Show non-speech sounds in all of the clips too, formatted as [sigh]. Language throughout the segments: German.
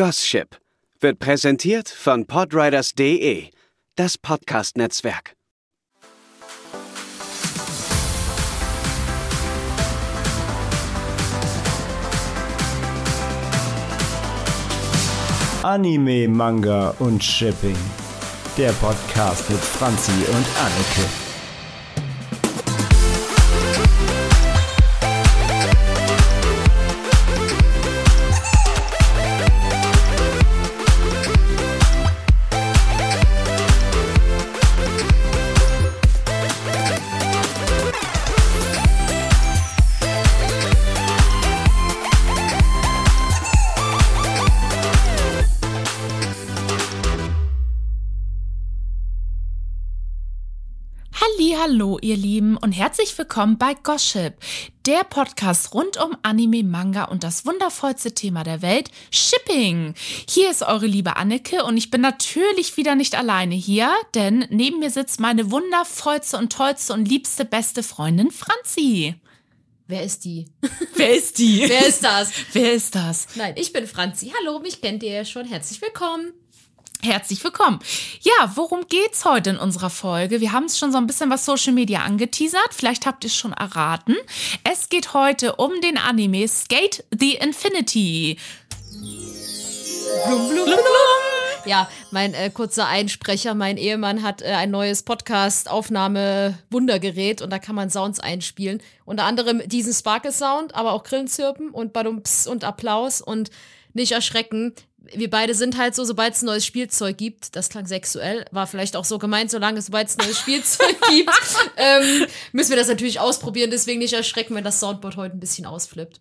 Gossip wird präsentiert von podriders.de, das Podcast-Netzwerk. Anime, Manga und Shipping. Der Podcast mit Franzi und Anneke. Und herzlich willkommen bei Gossip, der Podcast rund um Anime, Manga und das wundervollste Thema der Welt, Shipping. Hier ist eure liebe Anneke und ich bin natürlich wieder nicht alleine hier, denn neben mir sitzt meine wundervollste und tollste und liebste beste Freundin Franzi. Wer ist die? [laughs] Wer ist die? Wer ist das? Wer ist das? Nein, ich bin Franzi. Hallo, mich kennt ihr ja schon. Herzlich willkommen. Herzlich willkommen. Ja, worum geht's heute in unserer Folge? Wir haben es schon so ein bisschen was Social Media angeteasert. Vielleicht habt ihr es schon erraten. Es geht heute um den Anime Skate the Infinity. Blum, blum, blum, ja, mein äh, kurzer Einsprecher, mein Ehemann hat äh, ein neues Podcast-Aufnahme-Wundergerät und da kann man Sounds einspielen. Unter anderem diesen Sparkle-Sound, aber auch Grillenzirpen und Badumps und Applaus und nicht erschrecken wir beide sind halt so, sobald es ein neues Spielzeug gibt, das klang sexuell, war vielleicht auch so gemeint, solange sobald es ein neues Spielzeug [laughs] gibt, ähm, müssen wir das natürlich ausprobieren. Deswegen nicht erschrecken, wenn das Soundboard heute ein bisschen ausflippt.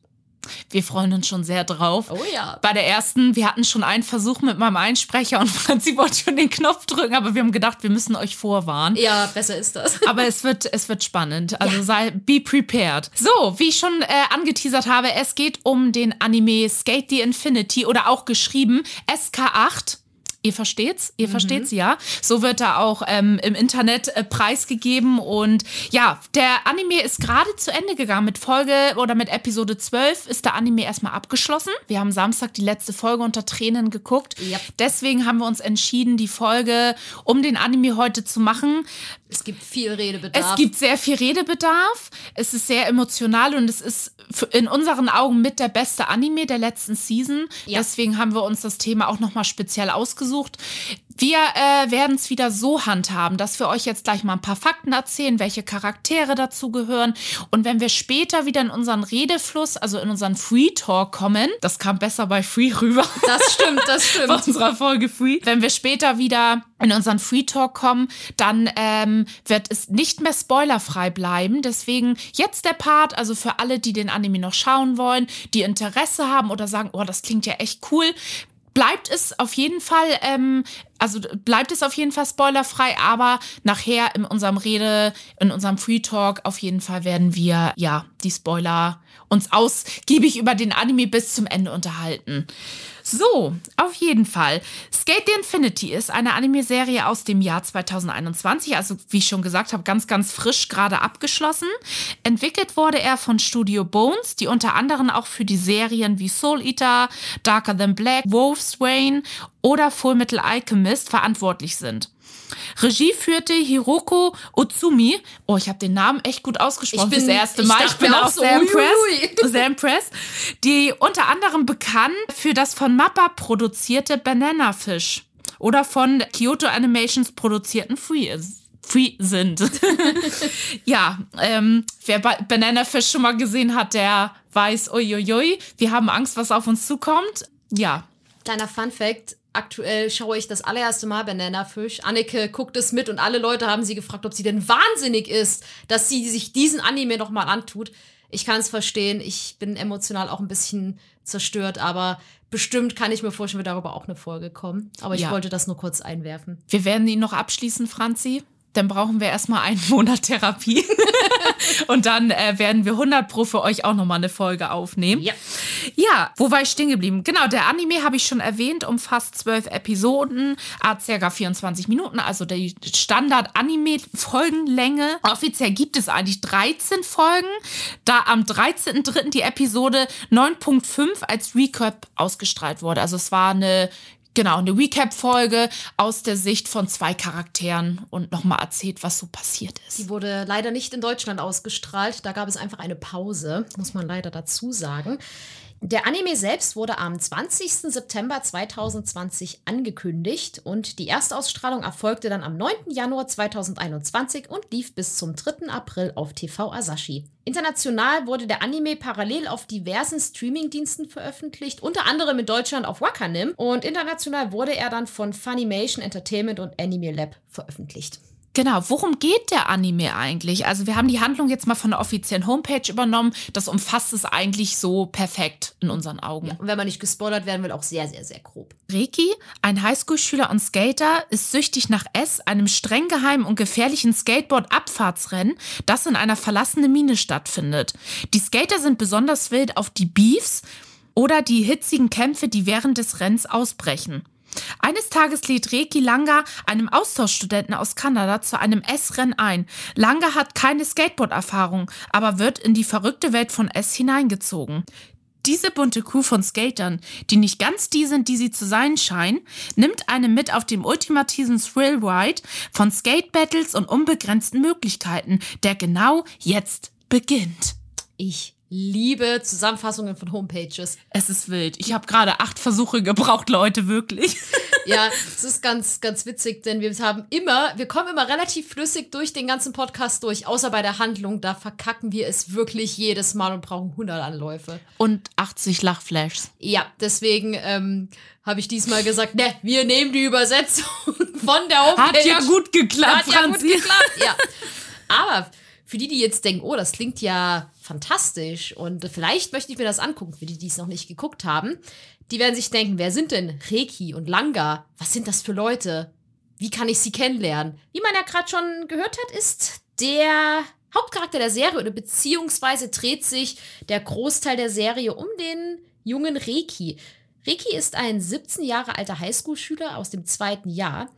Wir freuen uns schon sehr drauf. Oh ja. Bei der ersten, wir hatten schon einen Versuch mit meinem Einsprecher und [laughs] Franzi wollte schon den Knopf drücken, aber wir haben gedacht, wir müssen euch vorwarnen. Ja, besser ist das. [laughs] Aber es wird, es wird spannend. Also ja. sei, be prepared. So, wie ich schon äh, angeteasert habe, es geht um den Anime Skate the Infinity oder auch geschrieben SK8. Ihr versteht's? Ihr mhm. versteht's ja. So wird er auch ähm, im Internet äh, preisgegeben. Und ja, der Anime ist gerade zu Ende gegangen. Mit Folge oder mit Episode 12 ist der Anime erstmal abgeschlossen. Wir haben Samstag die letzte Folge unter Tränen geguckt. Yep. Deswegen haben wir uns entschieden, die Folge um den Anime heute zu machen. Es gibt viel Redebedarf. Es gibt sehr viel Redebedarf. Es ist sehr emotional und es ist in unseren Augen mit der beste Anime der letzten Season. Ja. Deswegen haben wir uns das Thema auch nochmal speziell ausgesucht. Wir äh, werden es wieder so handhaben, dass wir euch jetzt gleich mal ein paar Fakten erzählen, welche Charaktere dazu gehören. Und wenn wir später wieder in unseren Redefluss, also in unseren Free Talk kommen, das kam besser bei Free rüber. Das stimmt, das [laughs] stimmt. bei unserer Folge Free. Wenn wir später wieder in unseren Free Talk kommen, dann ähm, wird es nicht mehr spoilerfrei bleiben. Deswegen jetzt der Part, also für alle, die den Anime noch schauen wollen, die Interesse haben oder sagen, oh, das klingt ja echt cool bleibt es auf jeden Fall, ähm, also bleibt es auf jeden Fall spoilerfrei, aber nachher in unserem Rede, in unserem Free Talk auf jeden Fall werden wir ja die Spoiler uns ausgiebig über den Anime bis zum Ende unterhalten. So, auf jeden Fall. Skate the Infinity ist eine Anime-Serie aus dem Jahr 2021, also wie ich schon gesagt habe, ganz, ganz frisch gerade abgeschlossen. Entwickelt wurde er von Studio Bones, die unter anderem auch für die Serien wie Soul Eater, Darker Than Black, Wolf's Wayne oder Full Metal Alchemist verantwortlich sind. Regie führte Hiroko Otsumi. Oh, ich habe den Namen echt gut ausgesprochen ich bin, das erste Mal. Ich, ich bin auch so, sehr impressed. [laughs] Sehr impressed. Die unter anderem bekannt für das von Mappa produzierte Banana Fish oder von Kyoto Animations produzierten Free Free sind. [laughs] ja, ähm, wer Banana Fish schon mal gesehen hat, der weiß, uiuiui, wir haben Angst, was auf uns zukommt. Ja. Kleiner Fun Fact, aktuell schaue ich das allererste Mal Banana Fish. Anneke guckt es mit und alle Leute haben sie gefragt, ob sie denn wahnsinnig ist, dass sie sich diesen Anime nochmal antut. Ich kann es verstehen. Ich bin emotional auch ein bisschen zerstört, aber bestimmt kann ich mir vorstellen, wird darüber auch eine Folge kommen. Aber ich ja. wollte das nur kurz einwerfen. Wir werden ihn noch abschließen, Franzi. Dann brauchen wir erstmal einen [laughs] Monat Therapie. [laughs] und dann äh, werden wir 100 Pro für euch auch nochmal eine Folge aufnehmen. Ja. Ja, wo war ich stehen geblieben? Genau, der Anime habe ich schon erwähnt, umfasst zwölf Episoden, circa 24 Minuten, also die Standard-Anime-Folgenlänge. Offiziell gibt es eigentlich 13 Folgen, da am 13.03. die Episode 9.5 als Recap ausgestrahlt wurde. Also es war eine Genau, eine Recap-Folge aus der Sicht von zwei Charakteren und nochmal erzählt, was so passiert ist. Die wurde leider nicht in Deutschland ausgestrahlt. Da gab es einfach eine Pause, muss man leider dazu sagen. Der Anime selbst wurde am 20. September 2020 angekündigt und die Erstausstrahlung erfolgte dann am 9. Januar 2021 und lief bis zum 3. April auf TV Asashi. International wurde der Anime parallel auf diversen Streamingdiensten veröffentlicht, unter anderem in Deutschland auf Wakanim und international wurde er dann von Funimation Entertainment und Anime Lab veröffentlicht. Genau, worum geht der Anime eigentlich? Also wir haben die Handlung jetzt mal von der offiziellen Homepage übernommen. Das umfasst es eigentlich so perfekt in unseren Augen. Ja, und wenn man nicht gespoilert werden will, auch sehr, sehr, sehr grob. Reki, ein Highschool-Schüler und Skater, ist süchtig nach S, einem streng geheimen und gefährlichen Skateboard-Abfahrtsrennen, das in einer verlassenen Mine stattfindet. Die Skater sind besonders wild auf die Beefs oder die hitzigen Kämpfe, die während des Rennens ausbrechen. Eines Tages lädt Reki Langa, einem Austauschstudenten aus Kanada, zu einem S-Rennen ein. Langa hat keine Skateboard-Erfahrung, aber wird in die verrückte Welt von S hineingezogen. Diese bunte Kuh von Skatern, die nicht ganz die sind, die sie zu sein scheinen, nimmt einen mit auf dem ultimativen Thrill-Ride von Skate-Battles und unbegrenzten Möglichkeiten, der genau jetzt beginnt. Ich liebe Zusammenfassungen von Homepages. Es ist wild. Ich habe gerade acht Versuche gebraucht, Leute, wirklich. Ja, [laughs] es ist ganz, ganz witzig, denn wir haben immer, wir kommen immer relativ flüssig durch den ganzen Podcast durch, außer bei der Handlung. Da verkacken wir es wirklich jedes Mal und brauchen 100 Anläufe. Und 80 Lachflashs. Ja, deswegen ähm, habe ich diesmal gesagt, ne, wir nehmen die Übersetzung [laughs] von der Homepage. Hat ja gut geklappt, Hat ja gut Franzi. geklappt, ja. Aber für die, die jetzt denken, oh, das klingt ja fantastisch und vielleicht möchte ich mir das angucken, für die, die es noch nicht geguckt haben, die werden sich denken, wer sind denn Reiki und Langa? Was sind das für Leute? Wie kann ich sie kennenlernen? Wie man ja gerade schon gehört hat, ist der Hauptcharakter der Serie oder beziehungsweise dreht sich der Großteil der Serie um den jungen Reiki. Reiki ist ein 17 Jahre alter Highschool-Schüler aus dem zweiten Jahr.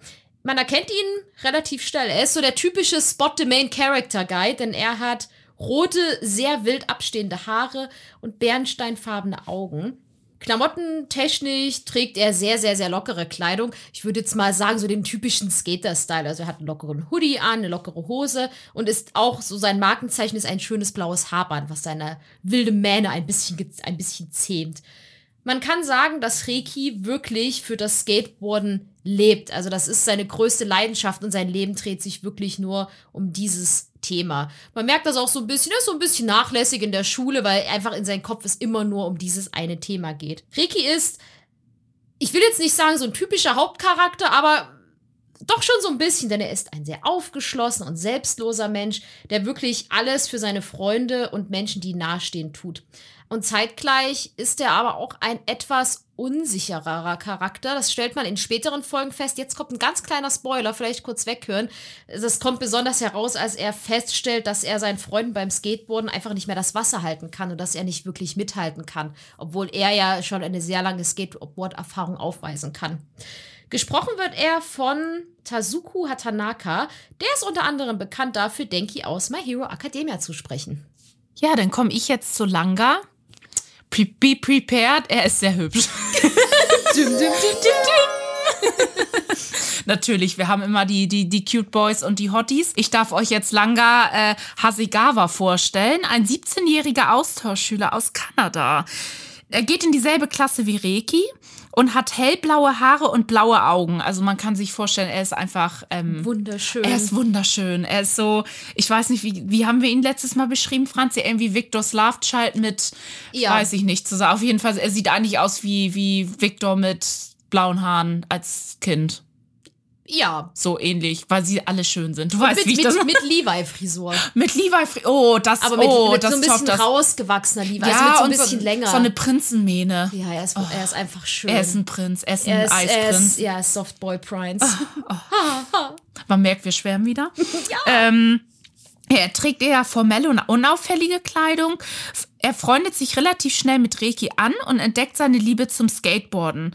Man erkennt ihn relativ schnell. Er ist so der typische Spot the Main Character Guy, denn er hat rote, sehr wild abstehende Haare und bernsteinfarbene Augen. Klamottentechnisch trägt er sehr, sehr, sehr lockere Kleidung. Ich würde jetzt mal sagen, so den typischen Skater-Style. Also er hat einen lockeren Hoodie an, eine lockere Hose und ist auch so sein Markenzeichen ist ein schönes blaues Haarband, was seine wilde Mähne ein bisschen, ein bisschen zähmt. Man kann sagen, dass Reiki wirklich für das Skateboarden lebt. Also das ist seine größte Leidenschaft und sein Leben dreht sich wirklich nur um dieses Thema. Man merkt das auch so ein bisschen, er ist so ein bisschen nachlässig in der Schule, weil einfach in seinem Kopf es immer nur um dieses eine Thema geht. Reiki ist, ich will jetzt nicht sagen so ein typischer Hauptcharakter, aber doch schon so ein bisschen, denn er ist ein sehr aufgeschlossen und selbstloser Mensch, der wirklich alles für seine Freunde und Menschen, die nahestehen, tut. Und zeitgleich ist er aber auch ein etwas unsichererer Charakter. Das stellt man in späteren Folgen fest. Jetzt kommt ein ganz kleiner Spoiler, vielleicht kurz weghören. Das kommt besonders heraus, als er feststellt, dass er seinen Freunden beim Skateboarden einfach nicht mehr das Wasser halten kann und dass er nicht wirklich mithalten kann, obwohl er ja schon eine sehr lange Skateboard-Erfahrung aufweisen kann. Gesprochen wird er von Tazuku Hatanaka. Der ist unter anderem bekannt dafür, Denki aus My Hero Academia zu sprechen. Ja, dann komme ich jetzt zu Langa. Pre be prepared, er ist sehr hübsch. Dim, dim, dim. Natürlich, wir haben immer die, die, die Cute Boys und die Hotties. Ich darf euch jetzt Langa äh, Hasegawa vorstellen, ein 17-jähriger Austauschschüler aus Kanada. Er geht in dieselbe Klasse wie Reiki und hat hellblaue Haare und blaue Augen. Also man kann sich vorstellen, er ist einfach ähm, Wunderschön. er ist wunderschön. Er ist so, ich weiß nicht, wie, wie haben wir ihn letztes Mal beschrieben, Franzi? Irgendwie Victor Slavchild mit, Ja. weiß ich nicht, zusammen. Auf jeden Fall, er sieht eigentlich aus wie, wie Victor mit blauen Haaren als Kind. Ja. So ähnlich, weil sie alle schön sind. Du weißt, Mit, wie ich mit, das mit [laughs] Levi-Frisur. mit Levi, Fri- oh, das, Aber mit, oh, mit das so ein bisschen das. rausgewachsener Levi. Ja, also mit so ein und bisschen so, länger. so eine Prinzenmähne. ja, er ist, er ist einfach schön. Er ist ein Prinz, er ist ein er ist, Eisprinz. ist, ja, Softboy Prince. [laughs] Man merkt, wir schwärmen wieder. [laughs] ja. Ähm, er trägt eher formelle und unauffällige Kleidung. Er freundet sich relativ schnell mit Reiki an und entdeckt seine Liebe zum Skateboarden.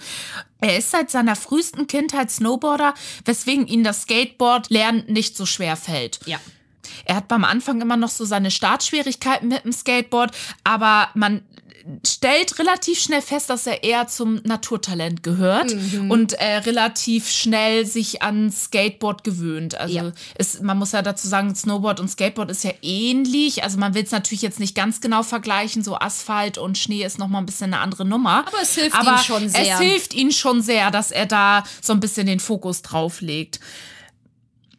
Er ist seit seiner frühesten Kindheit Snowboarder, weswegen ihm das Skateboard-Lernen nicht so schwer fällt. Ja. Er hat beim Anfang immer noch so seine Startschwierigkeiten mit dem Skateboard, aber man stellt relativ schnell fest, dass er eher zum Naturtalent gehört mhm. und äh, relativ schnell sich an Skateboard gewöhnt. Also ja. es, man muss ja dazu sagen, Snowboard und Skateboard ist ja ähnlich. Also man will es natürlich jetzt nicht ganz genau vergleichen. So Asphalt und Schnee ist noch mal ein bisschen eine andere Nummer. Aber es hilft ihm schon sehr. Es hilft ihm schon sehr, dass er da so ein bisschen den Fokus drauf legt.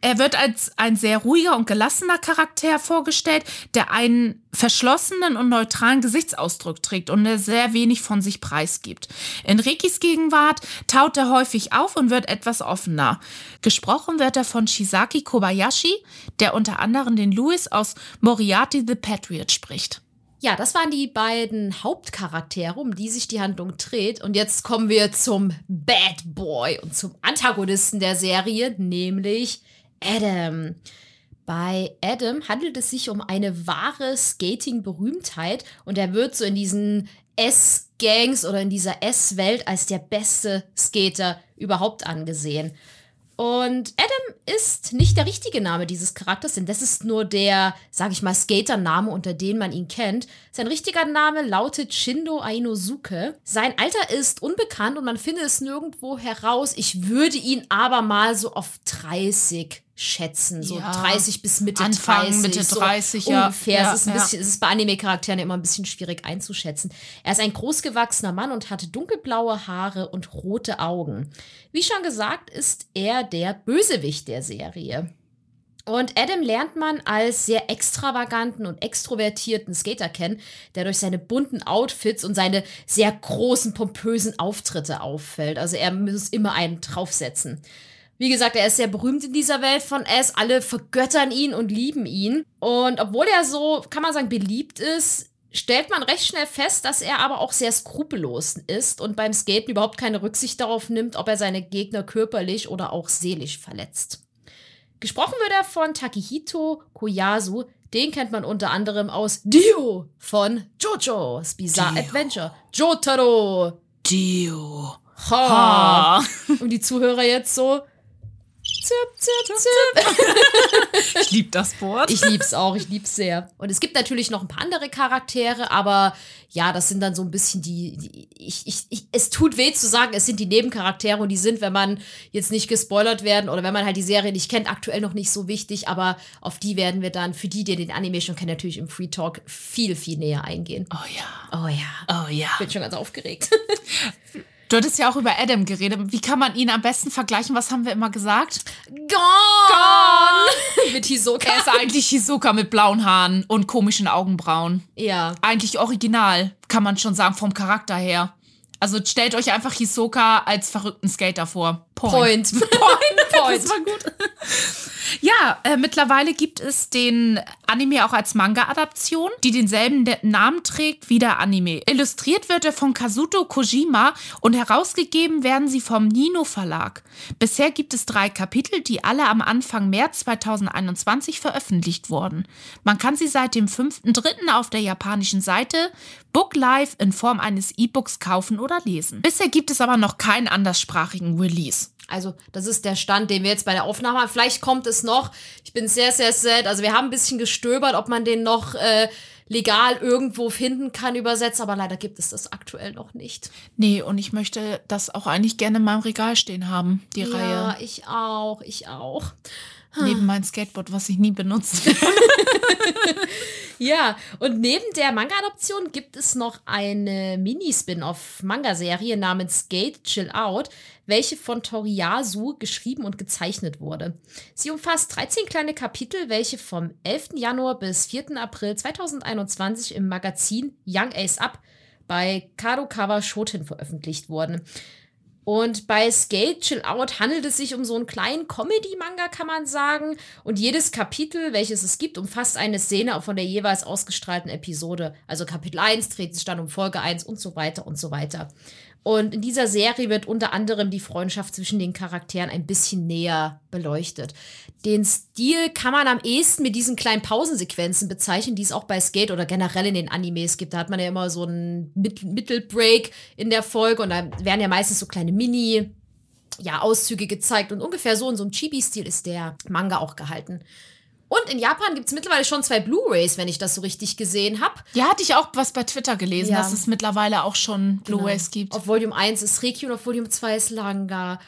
Er wird als ein sehr ruhiger und gelassener Charakter vorgestellt, der einen verschlossenen und neutralen Gesichtsausdruck trägt und sehr wenig von sich preisgibt. In Rikis Gegenwart taut er häufig auf und wird etwas offener. Gesprochen wird er von Shisaki Kobayashi, der unter anderem den Louis aus Moriarty the Patriot spricht. Ja, das waren die beiden Hauptcharaktere, um die sich die Handlung dreht. Und jetzt kommen wir zum Bad Boy und zum Antagonisten der Serie, nämlich Adam. Bei Adam handelt es sich um eine wahre Skating-Berühmtheit und er wird so in diesen S-Gangs oder in dieser S-Welt als der beste Skater überhaupt angesehen. Und Adam ist nicht der richtige Name dieses Charakters, denn das ist nur der, sag ich mal, Skater-Name, unter dem man ihn kennt. Sein richtiger Name lautet Shindo Ainosuke. Sein Alter ist unbekannt und man findet es nirgendwo heraus. Ich würde ihn aber mal so auf 30 schätzen, so ja. 30 bis Mitte Anfang, 30. Mitte 30, so ja. Ungefähr. Ja, es, ist ein bisschen, es ist bei Anime-Charakteren immer ein bisschen schwierig einzuschätzen. Er ist ein großgewachsener Mann und hat dunkelblaue Haare und rote Augen. Wie schon gesagt, ist er der Bösewicht der Serie. Und Adam lernt man als sehr extravaganten und extrovertierten Skater kennen, der durch seine bunten Outfits und seine sehr großen, pompösen Auftritte auffällt. Also er muss immer einen draufsetzen. Wie gesagt, er ist sehr berühmt in dieser Welt von S. Alle vergöttern ihn und lieben ihn. Und obwohl er so, kann man sagen, beliebt ist, stellt man recht schnell fest, dass er aber auch sehr skrupellos ist und beim Skaten überhaupt keine Rücksicht darauf nimmt, ob er seine Gegner körperlich oder auch seelisch verletzt. Gesprochen wird er von Takihito Koyasu. Den kennt man unter anderem aus Dio von JoJo's Bizarre Dio. Adventure. Jotaro. Dio. Ha. ha. Und die Zuhörer jetzt so, Zip, zip, zip. [laughs] ich liebe das Wort. Ich liebe es auch, ich liebe es sehr. Und es gibt natürlich noch ein paar andere Charaktere, aber ja, das sind dann so ein bisschen die, die ich, ich, ich, es tut weh zu sagen, es sind die Nebencharaktere und die sind, wenn man jetzt nicht gespoilert werden oder wenn man halt die Serie nicht kennt, aktuell noch nicht so wichtig, aber auf die werden wir dann, für die, die den Anime schon kennen, natürlich im Free Talk viel, viel näher eingehen. Oh ja. Oh ja. Oh ja. Bin schon ganz aufgeregt. [laughs] Du hattest ja auch über Adam geredet. Wie kann man ihn am besten vergleichen? Was haben wir immer gesagt? Gone! Gone! mit Hisoka. Er ist eigentlich Hisoka mit blauen Haaren und komischen Augenbrauen. Ja. Eigentlich original, kann man schon sagen, vom Charakter her. Also stellt euch einfach Hisoka als verrückten Skater vor. Point. Point. Point. [laughs] Point. Das war gut. [laughs] Ja, äh, mittlerweile gibt es den Anime auch als Manga-Adaption, die denselben Namen trägt wie der Anime. Illustriert wird er von Kazuto Kojima und herausgegeben werden sie vom Nino Verlag. Bisher gibt es drei Kapitel, die alle am Anfang März 2021 veröffentlicht wurden. Man kann sie seit dem 5.3. auf der japanischen Seite Book Live in Form eines E-Books kaufen oder lesen. Bisher gibt es aber noch keinen anderssprachigen Release. Also, das ist der Stand, den wir jetzt bei der Aufnahme haben. Vielleicht kommt es noch. Ich bin sehr, sehr sad. Also, wir haben ein bisschen gestöbert, ob man den noch äh, legal irgendwo finden kann, übersetzt, aber leider gibt es das aktuell noch nicht. Nee, und ich möchte das auch eigentlich gerne in meinem Regal stehen haben, die ja, Reihe. Ja, ich auch, ich auch. Neben mein Skateboard, was ich nie benutzt. [laughs] ja, und neben der Manga-Adoption gibt es noch eine Mini-Spin-off-Manga-Serie namens Skate Chill Out, welche von Toriyasu geschrieben und gezeichnet wurde. Sie umfasst 13 kleine Kapitel, welche vom 11. Januar bis 4. April 2021 im Magazin Young Ace Up bei Kadokawa Shoten veröffentlicht wurden. Und bei Skate Chill Out handelt es sich um so einen kleinen Comedy-Manga, kann man sagen. Und jedes Kapitel, welches es gibt, umfasst eine Szene von der jeweils ausgestrahlten Episode. Also Kapitel 1 dreht sich dann um Folge 1 und so weiter und so weiter. Und in dieser Serie wird unter anderem die Freundschaft zwischen den Charakteren ein bisschen näher beleuchtet. Den Stil kann man am ehesten mit diesen kleinen Pausensequenzen bezeichnen, die es auch bei Skate oder generell in den Animes gibt. Da hat man ja immer so einen Mittelbreak in der Folge und da werden ja meistens so kleine Mini- ja, Auszüge gezeigt und ungefähr so in so einem Chibi-Stil ist der Manga auch gehalten. Und in Japan gibt es mittlerweile schon zwei Blu-Rays, wenn ich das so richtig gesehen habe. Ja, hatte ich auch was bei Twitter gelesen, Ja. dass es mittlerweile auch schon Blu-rays gibt. Auf Volume 1 ist Reiki und auf Volume 2 ist Langa.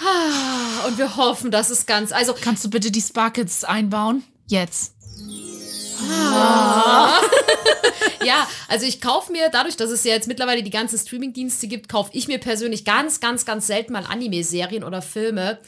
Ah, Und wir hoffen, dass es ganz. Also, Kannst du bitte die Sparkets einbauen? Jetzt. [laughs] ja, also ich kaufe mir, dadurch, dass es ja jetzt mittlerweile die ganzen Streaming-Dienste gibt, kaufe ich mir persönlich ganz, ganz, ganz selten mal Anime-Serien oder Filme.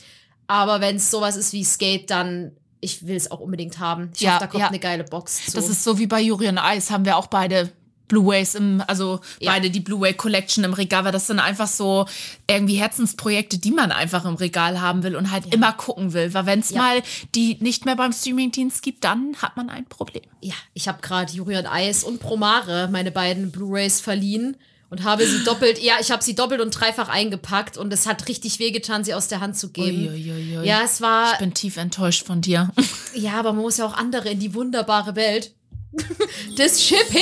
Aber wenn es sowas ist wie Skate, dann ich will es auch unbedingt haben. Ich Ja, hoffe, da kommt ja. eine geile Box zu. Das ist so wie bei on Ice, haben wir auch beide Blu-rays im, also Ja. beide die Blu-ray Collection im Regal, weil das sind einfach so irgendwie Herzensprojekte, die man einfach im Regal haben will und halt immer gucken will. Weil wenn es Ja. mal die nicht mehr beim Streamingdienst gibt, dann hat man ein Problem. ja, ich habe gerade Yuri und Eis und Promare meine beiden Blu-rays verliehen und habe sie doppelt, ja, ich habe sie doppelt und dreifach eingepackt und es hat richtig wehgetan, sie aus der Hand zu geben. Uiuiui. Ja, es war, Ich bin tief enttäuscht von dir. [laughs] ja, aber man muss ja auch andere in die wunderbare Welt [laughs] des Shippings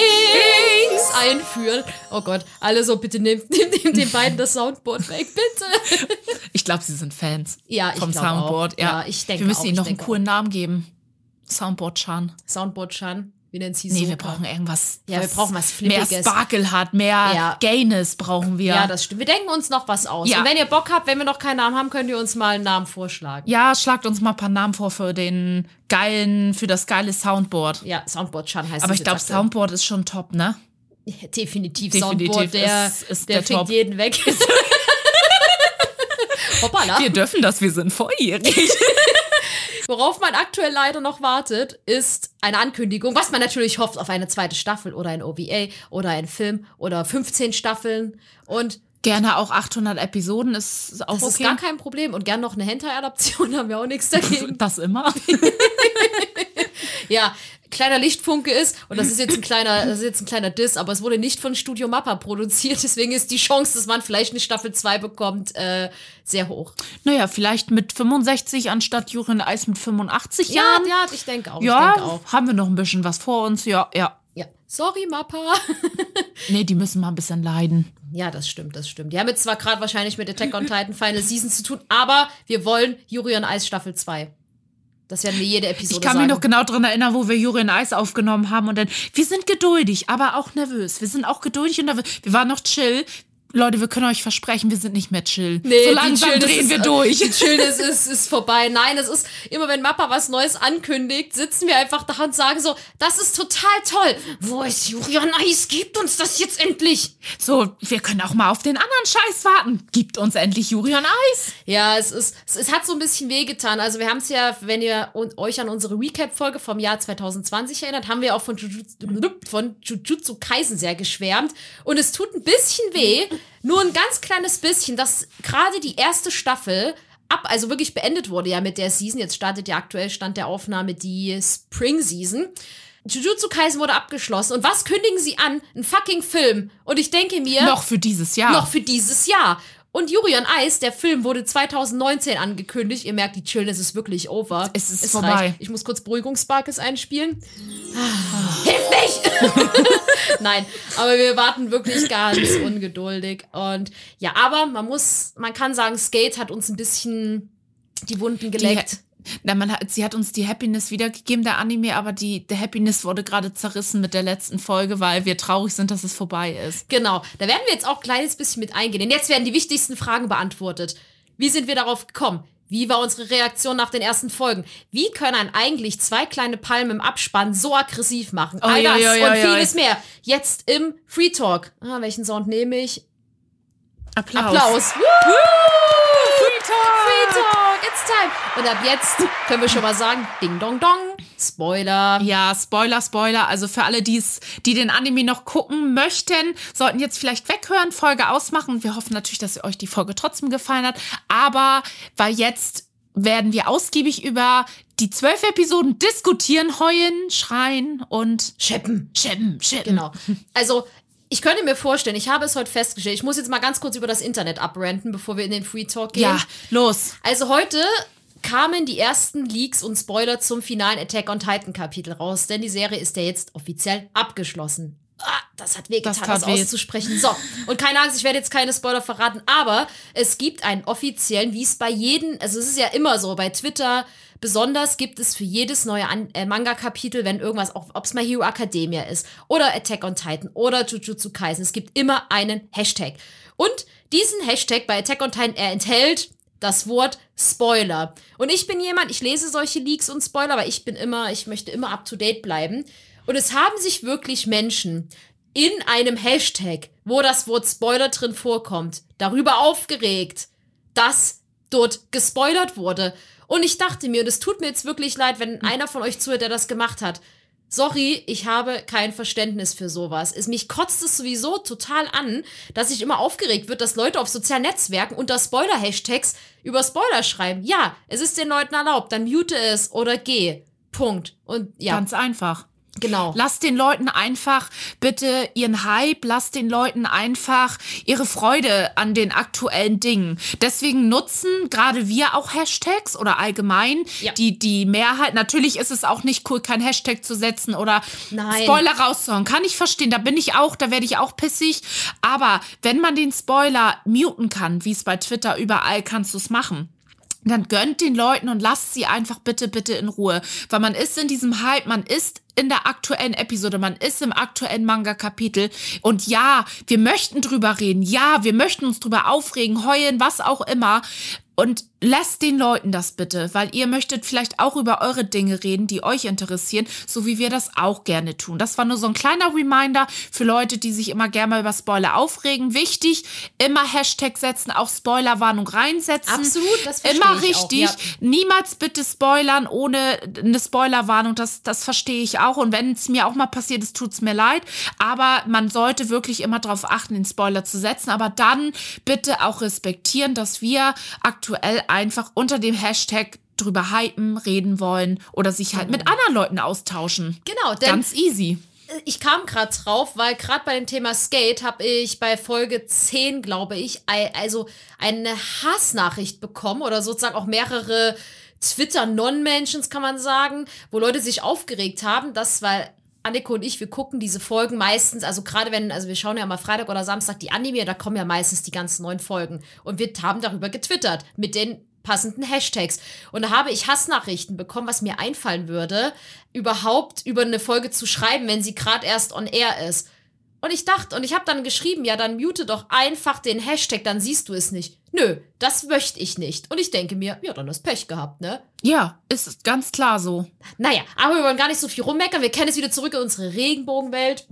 einführen. Oh Gott, alle so, bitte nehmt, nehmt, nehmt den beiden das Soundboard weg, bitte. Ich glaube, sie sind Fans Ja, ich vom Soundboard. auch. Ja. Ja, ich denke Wir müssen auch, ihnen noch einen coolen Namen geben. Soundboard Chan. Soundboard-Chan, wie nennt sie Nee, wir brauchen irgendwas. Ja, wir brauchen was Mehr Flippiges. Sparkle hat, mehr Ja. Gayness brauchen wir. Ja, das stimmt. Wir denken uns noch was aus. Ja. Und wenn ihr Bock habt, wenn wir noch keinen Namen haben, könnt ihr uns mal einen Namen vorschlagen. Ja, schlagt uns mal ein paar Namen vor für den geilen, für das geile Soundboard. Ja, Soundboard-Chan heißt Aber ich glaube. Soundboard ist schon top, ne? Definitiv, Definitiv Soundboard, der, ist- ist der der fickt Top. jeden weg. [laughs] Hoppala. Wir dürfen das, wir sind volljährig. [laughs] Worauf man aktuell leider noch wartet, ist eine Ankündigung, was man natürlich hofft auf eine zweite Staffel oder ein OVA oder ein Film oder 15 Staffeln. Und Gerne auch 800 Episoden ist auch das ist okay. gar kein Problem. Und gern noch eine Hentai-Adaption, [laughs] haben wir auch nichts dagegen. das immer. [laughs] Ja, kleiner Lichtfunke ist, und das ist jetzt ein kleiner, das ist jetzt ein kleiner Diss, aber es wurde nicht von Studio Mappa produziert, deswegen ist die Chance, dass man vielleicht eine Staffel 2 bekommt, äh, sehr hoch. naja, vielleicht mit 65 anstatt Jurin Eis mit 85 Ja, Jahren. ja, ich denke auch. ich Ja, denke auch. haben wir noch ein bisschen was vor uns. Ja, ja. Ja. Sorry, Mappa. [laughs] Nee, die müssen mal ein bisschen leiden. Ja, das stimmt, das stimmt. Die haben jetzt zwar gerade wahrscheinlich mit Attack on Titan Final Season zu tun, aber wir wollen Yuri on Eis Staffel 2. Das werden wir jede Episode Ich kann sagen. mich noch genau dran erinnern, wo wir Juri in Eis aufgenommen haben und dann, wir sind geduldig, aber auch nervös. Wir sind auch geduldig und nervös. Wir waren noch chill. Leute, wir können euch versprechen, wir sind nicht mehr chill. so die langsam Chillness drehen ist, wir durch. Die Chillness ist, ist vorbei. Nein, es ist immer, wenn Mappa was Neues ankündigt, sitzen wir einfach da und sagen so, das ist total toll. Wo ist Julian Eis? Gibt uns das jetzt endlich. So, wir können auch mal auf den anderen Scheiß warten. Gibt uns endlich Juri on Eis. Ja, es ist, es, es hat so ein bisschen wehgetan. Also wir haben es ja, wenn ihr euch an unsere Recap-Folge vom Jahr 2020 erinnert, haben wir auch von Jujutsu, von Jujutsu Kaisen sehr geschwärmt. Und es tut ein bisschen weh, nur ein ganz kleines bisschen, dass gerade die erste Staffel ab, also wirklich beendet wurde ja mit der Season. Jetzt startet ja aktuell Stand der Aufnahme die Spring Season. Jujutsu Kaisen wurde abgeschlossen. Und was kündigen sie an? Ein fucking Film. Und ich denke mir Noch für dieses Jahr. noch für dieses Jahr. Und Yuri on Ice, der Film wurde 2019 angekündigt. Ihr merkt, die Chillness ist wirklich over. Es ist vorbei. Ich muss kurz Beruhigungssparkes einspielen. Ah, Hilf nicht! [laughs] Nein, aber wir warten wirklich ganz ungeduldig. Und ja, aber man muss, man kann sagen, Skate hat uns ein bisschen die Wunden geleckt. Na, man hat, sie hat uns die Happiness wiedergegeben, der Anime, aber die, der Happiness wurde gerade zerrissen mit der letzten Folge, weil wir traurig sind, dass es vorbei ist. Genau, da werden wir jetzt auch ein kleines bisschen mit eingehen. Denn jetzt werden die wichtigsten Fragen beantwortet. Wie sind wir darauf gekommen? Wie war unsere Reaktion nach den ersten Folgen? Wie können eigentlich zwei kleine Palmen im Abspann so aggressiv machen? All das oi, oi, und oi, vieles mehr. Jetzt im Free Talk. Ah, welchen Sound nehme ich? Applaus. Applaus. Woo! Talk. Free Talk, it's time. Und ab jetzt können wir schon mal sagen, ding dong dong, Spoiler. Ja, Spoiler, Spoiler. Also für alle, die's, die den Anime noch gucken möchten, sollten jetzt vielleicht weghören, Folge ausmachen. Wir hoffen natürlich, dass euch die Folge trotzdem gefallen hat. Aber weil jetzt werden wir ausgiebig über die zwölf Episoden diskutieren, heulen, schreien und Schippen. schippen, schippen. Genau. Also, ich könnte mir vorstellen, ich habe es heute festgestellt, ich muss jetzt mal ganz kurz über das Internet abrenten, bevor wir in den Free Talk gehen. Ja, los. Also heute kamen die ersten Leaks und Spoiler zum finalen Attack on Titan Kapitel raus, denn die Serie ist ja jetzt offiziell abgeschlossen. Ah, das hat wehgetan, Das das, weh. auszusprechen. So, und keine Angst, ich werde jetzt keine Spoiler verraten, aber es gibt einen offiziellen, wie es bei jedem, also es ist ja immer so, bei Twitter besonders gibt es für jedes neue äh, Manga-Kapitel, wenn irgendwas, ob es mal Hero Academia ist oder Attack on Titan oder Jujutsu Kaisen, es gibt immer einen Hashtag. Und diesen Hashtag bei Attack on Titan, er enthält das Wort Spoiler. Und ich bin jemand, ich lese solche Leaks und Spoiler, aber ich bin immer, ich möchte immer up to date bleiben. Und es haben sich wirklich Menschen in einem Hashtag, wo das Wort Spoiler drin vorkommt, darüber aufgeregt, dass dort gespoilert wurde. Und ich dachte mir, und es tut mir jetzt wirklich leid, wenn einer von euch zuhört, der das gemacht hat. Sorry, ich habe kein Verständnis für sowas. Es, mich kotzt es sowieso total an, dass ich immer aufgeregt wird, dass Leute auf sozialen Netzwerken unter Spoiler-Hashtags über Spoiler schreiben. Ja, es ist den Leuten erlaubt, dann mute es oder geh. Punkt. Und ja, Ganz einfach. Genau. Lasst den Leuten einfach bitte ihren Hype, lasst den Leuten einfach ihre Freude an den aktuellen Dingen. Deswegen nutzen gerade wir auch Hashtags oder allgemein Ja. die, die Mehrheit. Natürlich ist es auch nicht cool, kein Hashtag zu setzen oder Nein. Spoiler rauszuhauen. Kann ich verstehen, da bin ich auch, da werde ich auch pissig. Aber wenn man den Spoiler muten kann, wie es bei Twitter überall kannst du es machen dann gönnt den Leuten und lasst sie einfach bitte, bitte in Ruhe. Weil man ist in diesem Hype, man ist in der aktuellen Episode, man ist im aktuellen Manga-Kapitel. Und ja, wir möchten drüber reden. Ja, wir möchten uns drüber aufregen, heulen, was auch immer. Und lasst den Leuten das bitte, weil ihr möchtet vielleicht auch über eure Dinge reden, die euch interessieren, so wie wir das auch gerne tun. Das war nur so ein kleiner Reminder für Leute, die sich immer gerne mal über Spoiler aufregen. Wichtig, immer Hashtag setzen, auch Spoilerwarnung reinsetzen. Absolut, das verstehe Immer ich auch, richtig. ja. Niemals bitte spoilern ohne eine Spoilerwarnung. Das, das verstehe ich auch. Und wenn es mir auch mal passiert ist, tut's mir leid. Aber man sollte wirklich immer darauf achten, den Spoiler zu setzen. Aber dann bitte auch respektieren, dass wir aktuell einfach unter dem Hashtag drüber hypen, reden wollen oder sich halt mit anderen Leuten austauschen. Genau, denn Ganz easy. ich kam gerade drauf, weil gerade bei dem Thema Skate habe ich bei Folge 10, glaube ich, also eine Hassnachricht bekommen oder sozusagen auch mehrere Twitter-Non-Mentions, kann man sagen, wo Leute sich aufgeregt haben, dass, weil Anneke und ich, wir gucken diese Folgen meistens, also gerade wenn, also wir schauen ja mal Freitag oder Samstag die Anime, da kommen ja meistens die ganzen neuen Folgen. Und wir haben darüber getwittert mit den passenden Hashtags. Und da habe ich Hassnachrichten bekommen, was mir einfallen würde, überhaupt über eine Folge zu schreiben, wenn sie gerade erst on air ist. Und ich dachte, und ich habe dann geschrieben, ja, dann mute doch einfach den Hashtag, dann siehst du es nicht. Nö, das möchte ich nicht. Und ich denke mir, ja, dann hast Pech gehabt, ne? Ja, ist ganz klar so. Naja, aber wir wollen gar nicht so viel rummeckern. Wir kennen es wieder zurück in unsere Regenbogenwelt.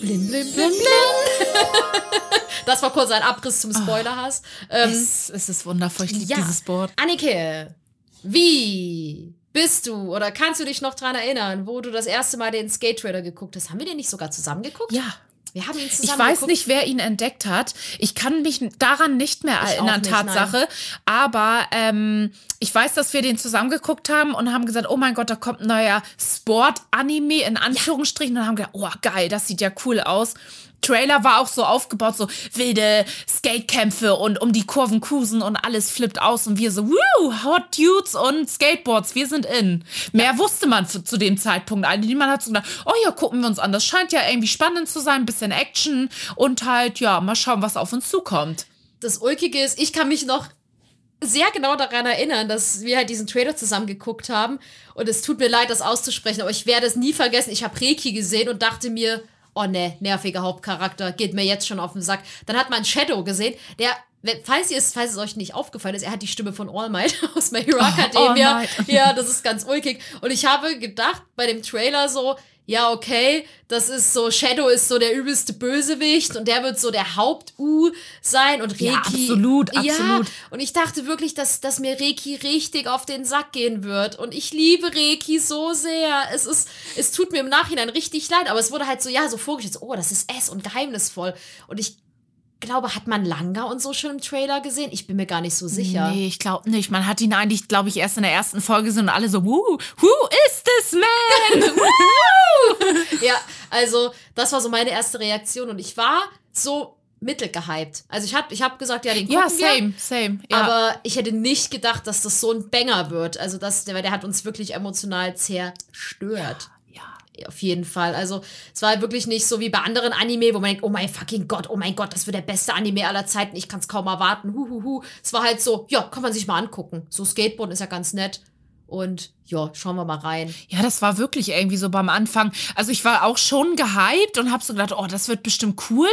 Blim, blim, blim, blim. [laughs] das war kurz ein Abriss zum Spoilerhass. Ähm, Es, es ist wundervoll. Ich liebe ja. dieses Board. Annike, wie bist du oder kannst du dich noch dran erinnern, wo du das erste Mal den Skate Trailer geguckt hast? Haben wir den nicht sogar zusammen geguckt? Ja. Wir haben ihn zusammen Ich weiß geguckt. nicht, wer ihn entdeckt hat. Ich kann mich daran nicht mehr Ich erinnern, nicht, Tatsache. Aber ähm, ich weiß, dass wir den zusammen geguckt haben und haben gesagt, oh mein Gott, da kommt ein neuer Sport-Anime in Anführungsstrichen. Und haben gedacht, oh geil, das sieht ja cool aus. Trailer war auch so aufgebaut, so wilde Skatekämpfe und um die Kurven cruisen und alles flippt aus und wir so, woo, Hot Dudes und Skateboards, wir sind in. Mehr wusste man zu, zu dem Zeitpunkt eigentlich. Niemand hat so gedacht, oh ja, gucken wir uns an. Das scheint ja irgendwie spannend zu sein, ein bisschen Action und halt, ja, mal schauen, was auf uns zukommt. das Ulkige ist, ich kann mich noch sehr genau daran erinnern, dass wir halt diesen Trailer zusammen geguckt haben. Und es tut mir leid, das auszusprechen, aber ich werde es nie vergessen. Ich habe Reiki gesehen und dachte mir, oh ne, nerviger Hauptcharakter, geht mir jetzt schon auf den Sack. Dann hat man Shadow gesehen, der, falls, ihr es, falls es euch nicht aufgefallen ist, er hat die Stimme von All Might [laughs] aus My Hero Academia. All Might. ja, das ist ganz ulkig. Und ich habe gedacht bei dem Trailer so, ja, okay, das ist so, Shadow ist so der übelste Bösewicht und der wird so der Haupt-U sein und Reiki. Ja, absolut, Ja, absolut. und ich dachte wirklich, dass, dass mir Reiki richtig auf den Sack gehen wird. Und ich liebe Reiki so sehr. Es ist, es tut mir im Nachhinein richtig leid, aber es wurde halt so, ja, so vorgestellt, so, oh, das ist S und geheimnisvoll. Und ich glaube, hat man Langa und so schon im Trailer gesehen? Ich bin mir gar nicht so sicher. Nee, ich glaube nicht. Man hat ihn eigentlich, glaube ich, erst in der ersten Folge gesehen und alle so, Woo, who is this man? [laughs] Ja, also das war so meine erste Reaktion und ich war so mittelgehypt. Also ich habe ich hab gesagt, ja, den gucken ja, wir. same, same. Ja. Aber ich hätte nicht gedacht, dass das so ein Banger wird. Also das, der, der hat uns wirklich emotional zerstört. ja. Auf jeden Fall. Also es war wirklich nicht so wie bei anderen Anime, wo man denkt, oh mein fucking Gott, oh mein Gott, das wird der beste Anime aller Zeiten. Ich kann es kaum erwarten. Huhuhu. Es war halt so, ja, kann man sich mal angucken. So Skateboarden ist ja ganz nett. Und ja, schauen wir mal rein. Ja, das war wirklich irgendwie so beim Anfang. Also ich war auch schon gehypt und habe so gedacht, oh, das wird bestimmt cool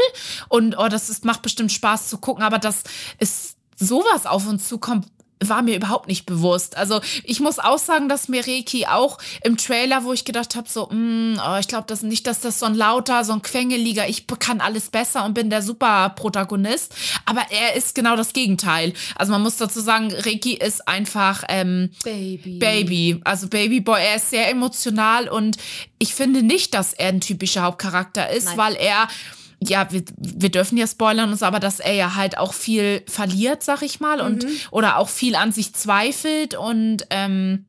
und oh, das ist, macht bestimmt Spaß zu gucken, aber dass es sowas auf uns zukommt, war mir überhaupt nicht bewusst. Also ich muss auch sagen, dass mir Reiki auch im Trailer, wo ich gedacht habe, so, mm, oh, ich glaube das nicht, dass das so ein lauter, so ein Quengeliger, ich kann alles besser und bin der Super-Protagonist. Aber er ist genau das Gegenteil. Also man muss dazu sagen, Reiki ist einfach ähm, Baby. Baby, also Babyboy, er ist sehr emotional und ich finde nicht, dass er ein typischer Hauptcharakter ist, Nein. weil er ja, wir, wir dürfen ja spoilern uns, aber dass er ja halt auch viel verliert, sag ich mal, und oder auch viel an sich zweifelt und ähm,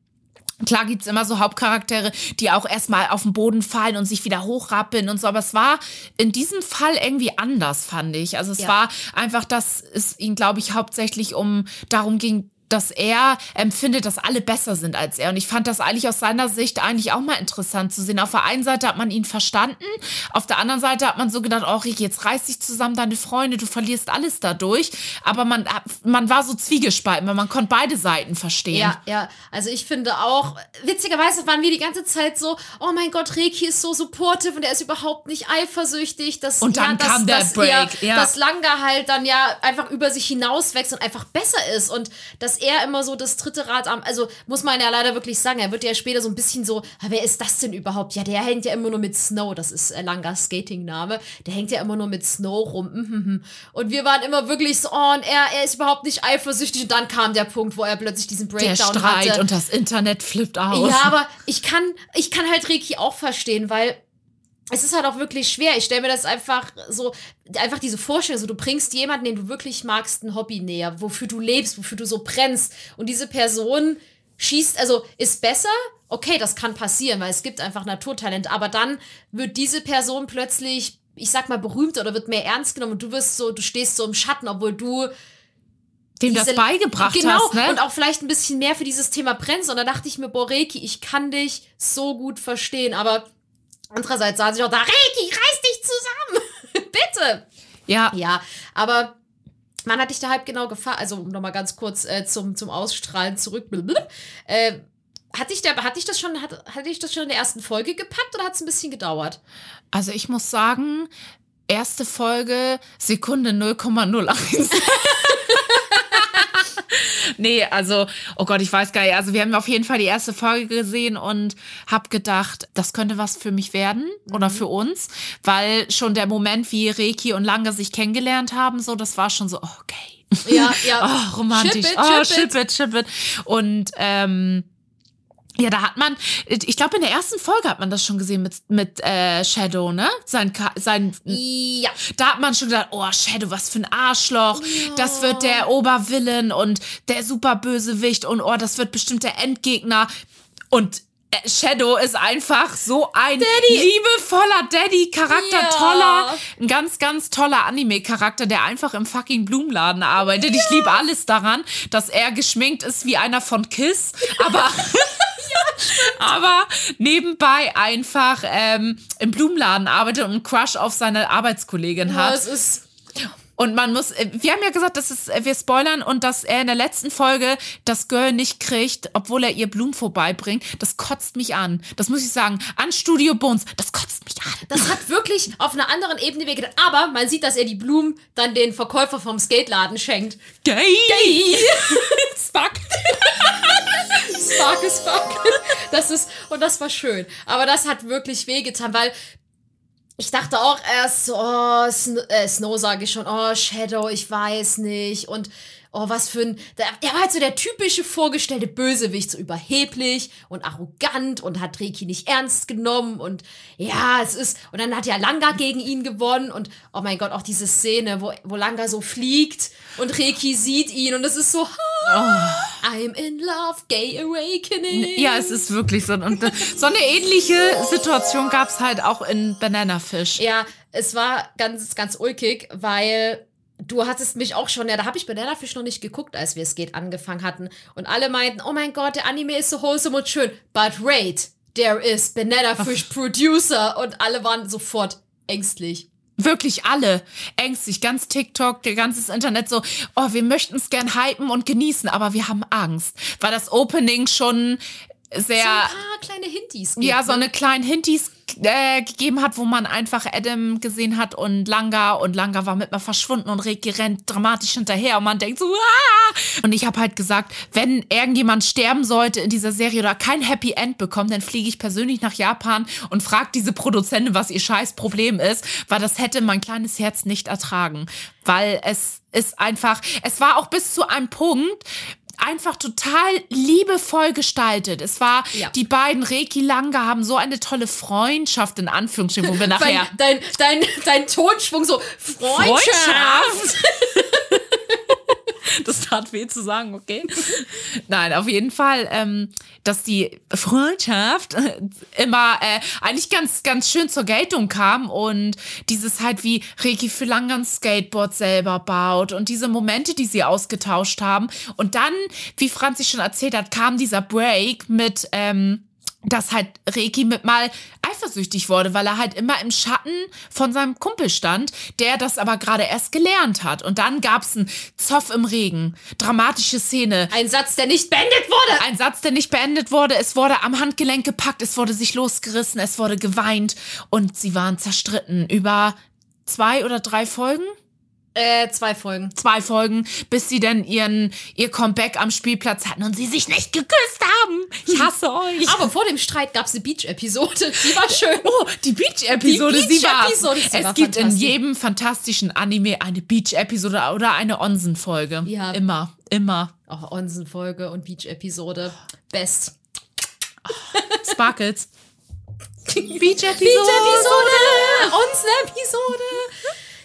Klar gibt's immer so Hauptcharaktere, die auch erstmal auf den Boden fallen und sich wieder hochrappeln und so, aber es war in diesem Fall irgendwie anders, fand ich. Also es Ja. war einfach, dass es ihn, glaube ich, hauptsächlich um darum ging, dass er empfindet, dass alle besser sind als er. Und ich fand das eigentlich aus seiner Sicht eigentlich auch mal interessant zu sehen. Auf der einen Seite hat man ihn verstanden, auf der anderen Seite hat man so gedacht, oh Rick, jetzt reiß dich zusammen, deine Freunde, du verlierst alles dadurch. Aber man, man war so zwiegespalten, weil man konnte beide Seiten verstehen. Ja, ja. Also ich finde auch, witzigerweise waren wir die ganze Zeit so, oh mein Gott, Reiki ist so supportive und er ist überhaupt nicht eifersüchtig. Dass, Und dann ja, dass, kam der dass Break, Er, ja. Dass Langa halt dann ja einfach über sich hinauswächst und einfach besser ist und dass er immer so das dritte Rad am, also muss man ja leider wirklich sagen, er wird ja später so ein bisschen so, "Ah, wer ist das denn überhaupt? Ja, der hängt ja immer nur mit Snow, das ist äh, Langas Skating-Name, der hängt ja immer nur mit Snow rum. mhm, mhm. Und wir waren immer wirklich so, oh, und er, er ist überhaupt nicht eifersüchtig und dann kam der Punkt, wo er plötzlich diesen Der Breakdown Streit hatte. und das Internet flippt aus. Ja, aber ich kann, ich kann halt Reiki auch verstehen, weil es ist halt auch wirklich schwer. Ich stelle mir das einfach so, einfach diese Vorstellung, so du bringst jemanden, den du wirklich magst, ein Hobby näher, wofür du lebst, wofür du so brennst. Und diese Person schießt, also ist besser. Okay, das kann passieren, weil es gibt einfach Naturtalent. Aber dann wird diese Person plötzlich, ich sag mal, berühmt oder wird mehr ernst genommen und du wirst so, du stehst so im Schatten, obwohl du dem das diese- beigebracht genau, hast, ne? und auch vielleicht ein bisschen mehr für dieses Thema brennst. Und da dachte ich mir, boah, Reiki, ich kann dich so gut verstehen. Aber andererseits saß ich auch da, Reiki, reiß dich zusammen. [laughs] Bitte. ja, Ja, aber man hat dich da halb genau gefahren. Also, um nochmal ganz kurz äh, zum, zum Ausstrahlen zurück. Äh, hat dich, der, hat dich das schon, hat, hat dich das schon in der ersten Folge gepackt oder hat es ein bisschen gedauert? also ich muss sagen, erste Folge, Sekunde 0,01. [laughs] nee, also, oh Gott, ich weiß gar nicht. Also wir haben auf jeden Fall die erste Folge gesehen und hab gedacht, das könnte was für mich werden oder für uns, weil schon der Moment, wie Reiki und Lange sich kennengelernt haben, so, das war schon so, oh, okay. Ja, ja. [laughs] Oh, romantisch. Ship it, oh, ship ship it, ship it. Und ähm, ja, da hat man, ich glaube, in der ersten Folge hat man das schon gesehen mit, mit äh, Shadow, ne? Sein, sein, Ja. da hat man schon gedacht, oh, Shadow, was für ein Arschloch. Das wird der Obervillen und der Superbösewicht und oh, das wird bestimmt der Endgegner. Und äh, Shadow ist einfach so ein liebevoller Daddy-Charakter, Ja. toller, ein ganz, ganz toller Anime-Charakter, der einfach im fucking Blumenladen arbeitet. Ich liebe alles daran, dass er geschminkt ist wie einer von Kiss, aber [laughs] [laughs] [laughs] aber nebenbei einfach ähm, im Blumenladen arbeitet und einen Crush auf seine Arbeitskollegin Ja, hat. es ist. Und man muss, äh, wir haben ja gesagt, dass es, äh, wir spoilern und dass er in der letzten Folge das Girl nicht kriegt, obwohl er ihr Blumen vorbeibringt. Das kotzt mich an. Das muss ich sagen. An Studio Bones, das kotzt mich an. Das hat wirklich auf einer anderen Ebene wehgetan. Aber man sieht, dass er die Blumen dann den Verkäufer vom Skateladen schenkt. Gay! Gay! [laughs] [laughs] Fuck. Spark is fuck. Das ist, und das war schön. Aber das hat wirklich wehgetan, weil ich dachte auch erst oh, Sn äh, Snow sage ich schon, oh, Shadow, ich weiß nicht. Und oh, was für ein, der, war halt so der typische vorgestellte Bösewicht, so überheblich und arrogant und hat Reiki nicht ernst genommen. Und ja, es ist, und dann hat ja Langa gegen ihn gewonnen. Und oh mein Gott, auch diese Szene, wo, wo Langa so fliegt und Reiki sieht ihn. Und es ist so, I'm in love, gay awakening. Ja, es ist wirklich so. Und äh, so eine ähnliche Situation gab es halt auch in Banana Fish. Ja, es war ganz, ganz ulkig, weil du hattest mich auch schon, ja, da habe ich Banana Fish noch nicht geguckt, als wir es geht angefangen hatten. Und alle meinten, oh mein Gott, der Anime ist so wholesome und schön. But wait, there is Banana Fish Producer. Und alle waren sofort ängstlich. Wirklich alle ängstlich, ganz TikTok, der ganzes Internet so, oh, wir möchten es gern hypen und genießen, aber wir haben Angst, weil das Opening schon sehr So ein paar kleine Hintis. gibt, ja, so ne? eine kleinen Hintis äh, gegeben hat, wo man einfach Adam gesehen hat und Langa und Langa war mit mir verschwunden und Reiki rennt dramatisch hinterher und man denkt so, ah! Und ich habe halt gesagt, wenn irgendjemand sterben sollte in dieser Serie oder kein Happy End bekommt, dann fliege ich persönlich nach Japan und frage diese Produzentin, was ihr scheiß Problem ist, weil das hätte mein kleines Herz nicht ertragen. Weil es ist einfach, es war auch bis zu einem Punkt, einfach total liebevoll gestaltet. Es war, Ja. die beiden Reiki Langa haben so eine tolle Freundschaft, in Anführungsstrichen, wo wir Dein, nachher. dein, dein, dein Tonschwung so, Freundschaft. [laughs] Das tat weh zu sagen, okay? Nein, auf jeden Fall, ähm, dass die Freundschaft [laughs] immer äh, eigentlich ganz, ganz schön zur Geltung kam und dieses halt wie Reiki für lange ein Skateboard selber baut und diese Momente, die sie ausgetauscht haben. Und dann, wie Franzi schon erzählt hat, kam dieser Break mit, ähm, dass halt Reiki mit mal eifersüchtig wurde, weil er halt immer im Schatten von seinem Kumpel stand, der das aber gerade erst gelernt hat. Und dann gab's einen Zoff im Regen, dramatische Szene, Ein Satz, der nicht beendet wurde. ein Satz, der nicht beendet wurde. Es wurde am Handgelenk gepackt, es wurde sich losgerissen, es wurde geweint und sie waren zerstritten über zwei oder drei Folgen Äh, zwei Folgen. zwei Folgen, bis sie dann ihren, ihr Comeback am Spielplatz hatten und sie sich nicht geküsst haben. Ich hasse euch. Aber vor dem Streit gab es eine Beach-Episode. Die war schön. Oh, die Beach-Episode, Die sie war. Es war gibt in jedem fantastischen Anime eine Beach-Episode oder eine Onsen-Folge. Ja. Immer, immer. Oh, Onsen-Folge und Beach-Episode. Best. Sparkles. Beach-Episode. Beach-Episode! Onsen-Episode!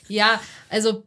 Ja, also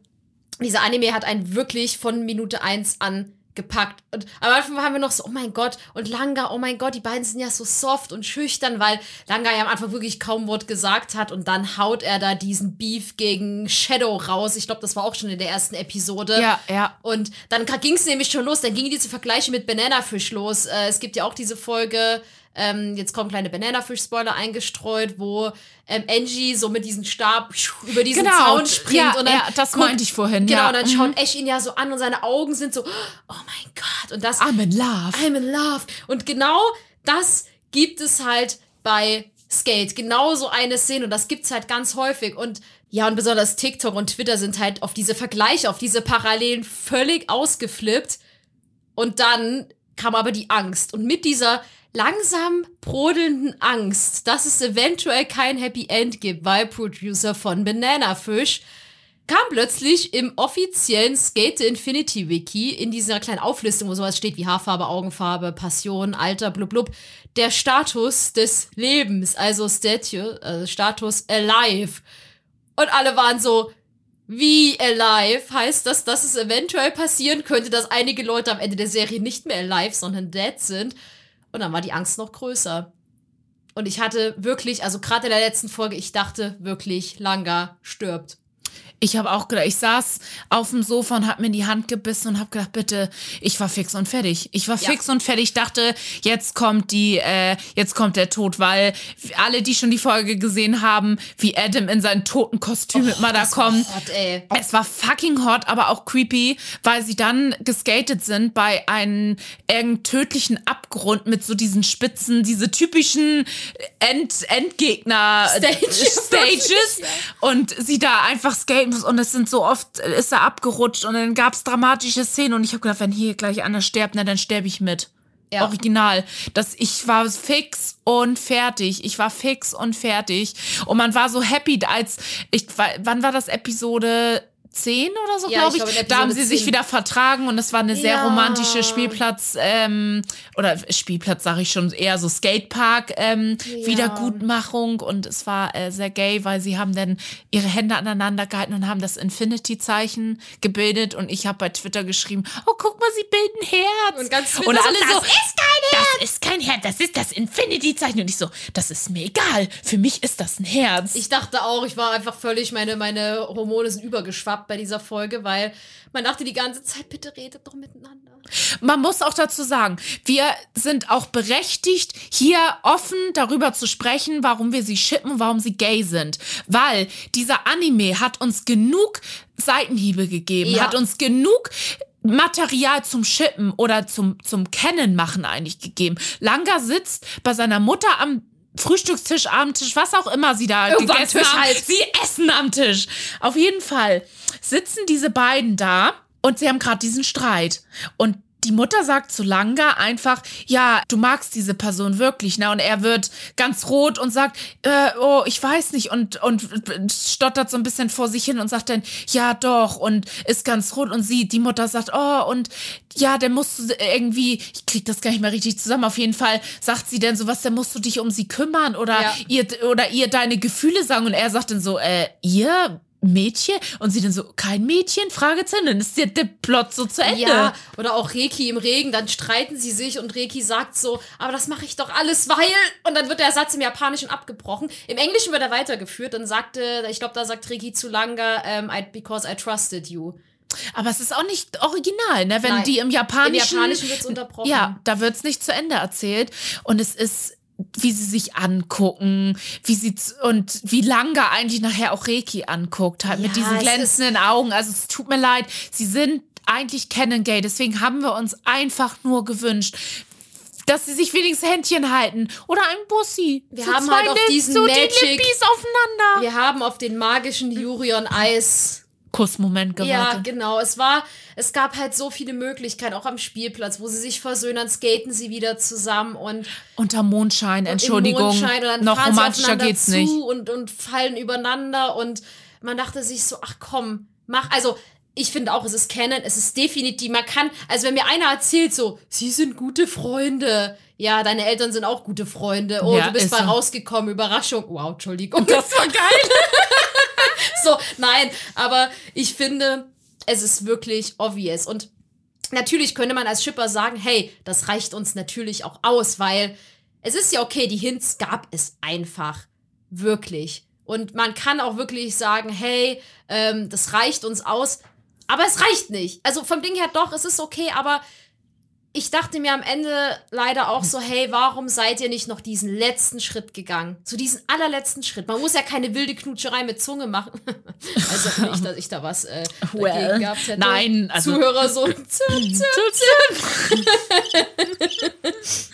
dieser Anime hat einen wirklich von Minute 1 an gepackt. Und am Anfang haben wir noch so, oh mein Gott, und Langa, oh mein Gott, die beiden sind ja so soft und schüchtern, weil Langa ja am Anfang wirklich kaum Wort gesagt hat und dann haut er da diesen Beef gegen Shadow raus. Ich glaube, das war auch schon in der ersten Episode. Ja, ja. Und dann ging es nämlich schon los, dann gingen diese Vergleiche mit Banana Fish los. Äh, es gibt ja auch diese Folge, ähm, jetzt kommen kleine Banana Fish Spoiler eingestreut, wo ähm, Angie so mit diesem Stab über diesen Genau. Zaun springt Ja, und dann ja, das meinte ich vorhin, Genau, ja. und dann Mhm. schaut Ash ihn ja so an und seine Augen sind so, oh mein Gott, und das I'm in love. I'm in love. Und genau das gibt es halt bei Skate. Genau so eine Szene. Und das gibt's halt ganz häufig. Und ja, und besonders TikTok und Twitter sind halt auf diese Vergleiche, auf diese Parallelen völlig ausgeflippt. Und dann kam aber die Angst. Und mit dieser langsam brodelnden Angst, dass es eventuell kein Happy End gibt, weil Producer von Banana Fish kam plötzlich im offiziellen Skate Infinity Wiki in dieser kleinen Auflistung, wo sowas steht wie Haarfarbe, Augenfarbe, Passion, Alter, blub blub, der Status des Lebens, also Statue, also Status alive. Und alle waren so, wie alive? Heißt das, dass es eventuell passieren könnte, dass einige Leute am Ende der Serie nicht mehr alive, sondern dead sind? Und dann war die Angst noch größer. Und ich hatte wirklich, also gerade in der letzten Folge, ich dachte wirklich, Langa stirbt. Ich habe auch gedacht, ich saß auf dem Sofa und habe mir in die Hand gebissen und habe gedacht, bitte, ich war fix und fertig. Ich war Ja. fix und fertig. Ich dachte, jetzt kommt die, äh, jetzt kommt der Tod, weil alle, die schon die Folge gesehen haben, wie Adam in sein Totenkostüm immer da Das war kommt. hot, ey. Es war fucking hot, aber auch creepy, weil sie dann geskatet sind bei einem irgendeinem tödlichen Abgrund mit so diesen Spitzen, diese typischen End Endgegner Stages. Stages [laughs] und sie da einfach skaten muss und es sind so oft ist er abgerutscht und dann gab's dramatische Szenen und ich habe gedacht, wenn hier gleich einer stirbt, na dann sterbe ich mit. Ja. Original. Das, ich war fix und fertig. Ich war fix und fertig. Und man war so happy, als ich, wann war das Episode 10 oder so, Ja, glaube ich ich. glaube, da haben sie Episode sich 10. wieder vertragen und es war eine sehr Ja. romantische Spielplatz, ähm, oder Spielplatz sage ich schon, eher so Skatepark ähm, Ja. Wiedergutmachung und es war äh, sehr gay, weil sie haben dann ihre Hände aneinander gehalten und haben das Infinity-Zeichen gebildet und ich habe bei Twitter geschrieben, oh guck mal, sie bilden Herz. Und ganz und so, alle "Das so, ist kein Herz. Das ist kein Herz, das ist das Infinity-Zeichen und ich so, das ist mir egal, für mich ist das ein Herz. Ich dachte auch, ich war einfach völlig, meine, meine Hormone sind übergeschwappt bei dieser Folge, weil man dachte die ganze Zeit, bitte redet doch miteinander. Man muss auch dazu sagen, wir sind auch berechtigt, hier offen darüber zu sprechen, warum wir sie shippen, warum sie gay sind. Weil dieser Anime hat uns genug Seitenhiebe gegeben, Ja. hat uns genug Material zum Shippen oder zum, zum Kennenmachen eigentlich gegeben. Langa sitzt bei seiner Mutter am Frühstückstisch, Abendtisch, was auch immer sie da Irgendwo am gegessen Tisch haben. halt. Sie essen am Tisch. Auf jeden Fall sitzen diese beiden da und sie haben gerade diesen Streit. Und die Mutter sagt zu Langa einfach, ja, du magst diese Person wirklich, ne? Und er wird ganz rot und sagt, äh, oh, ich weiß nicht und und stottert so ein bisschen vor sich hin und sagt dann, ja, doch und ist ganz rot und sie, die Mutter sagt, oh und ja, der musst du irgendwie, ich krieg das gar nicht mehr richtig zusammen. Auf jeden Fall sagt sie dann sowas, dann musst du dich um sie kümmern oder Ja. ihr oder ihr deine Gefühle sagen und er sagt dann so, äh, ihr Mädchen und sie dann so kein Mädchen Fragezeichen dann ist der, der Plot so zu Ende. Ja, oder auch Reki im Regen, dann streiten sie sich und Reki sagt so, aber das mache ich doch alles, weil. Und dann wird der Satz im Japanischen abgebrochen. Im Englischen wird er weitergeführt. Dann sagte, ich glaube, da sagt Reki zu Langa, ähm, I, because I trusted you. Aber es ist auch nicht original, ne? Wenn Nein. die im Im Japanischen. Japanischen wird's unterbrochen. Ja, da wird's nicht zu Ende erzählt. Und es ist, wie sie sich angucken, wie sie und wie Langa eigentlich nachher auch Reiki anguckt, halt mit Ja, diesen es glänzenden Augen. Also es tut mir leid, sie sind eigentlich Canon Gay, deswegen haben wir uns einfach nur gewünscht. Dass sie sich wenigstens Händchen halten. Oder ein Bussi. Wir so haben halt auf Lips, diesen so Magic- die aufeinander. Wir haben auf den magischen Jurion Eis Kussmoment Ja, gewartet. genau. Es war, es gab halt so viele Möglichkeiten, auch am Spielplatz, wo sie sich versöhnen, dann skaten sie wieder zusammen und Unter Mondschein, Entschuldigung. Mondschein und dann Noch fahren sie romantischer aufeinander geht's zu nicht. Und, und fallen übereinander und man dachte sich so, ach komm, mach, also ich finde auch, es ist Canon, es ist definitiv, man kann, also wenn mir einer erzählt so, sie sind gute Freunde, ja, deine Eltern sind auch gute Freunde, oh, Ja, du bist ist bei so. rausgekommen, Überraschung, wow, Entschuldigung. Das war geil. [laughs] [laughs] so, nein, aber ich finde, es ist wirklich obvious. Und natürlich könnte man als Shipper sagen, hey, das reicht uns natürlich auch aus, weil es ist ja okay, die Hints gab es einfach. Wirklich. Und man kann auch wirklich sagen, hey, ähm, das reicht uns aus. Aber es reicht nicht. Also vom Ding her doch, es ist okay, aber ich dachte mir am Ende leider auch so, hey, warum seid ihr nicht noch diesen letzten Schritt gegangen? So diesen allerletzten Schritt. Man muss ja keine wilde Knutscherei mit Zunge machen. [laughs] also nicht, dass ich da was äh, dagegen Well, gehabt hätte. nein, also- Zuhörer so. [laughs] zip, zip. [laughs]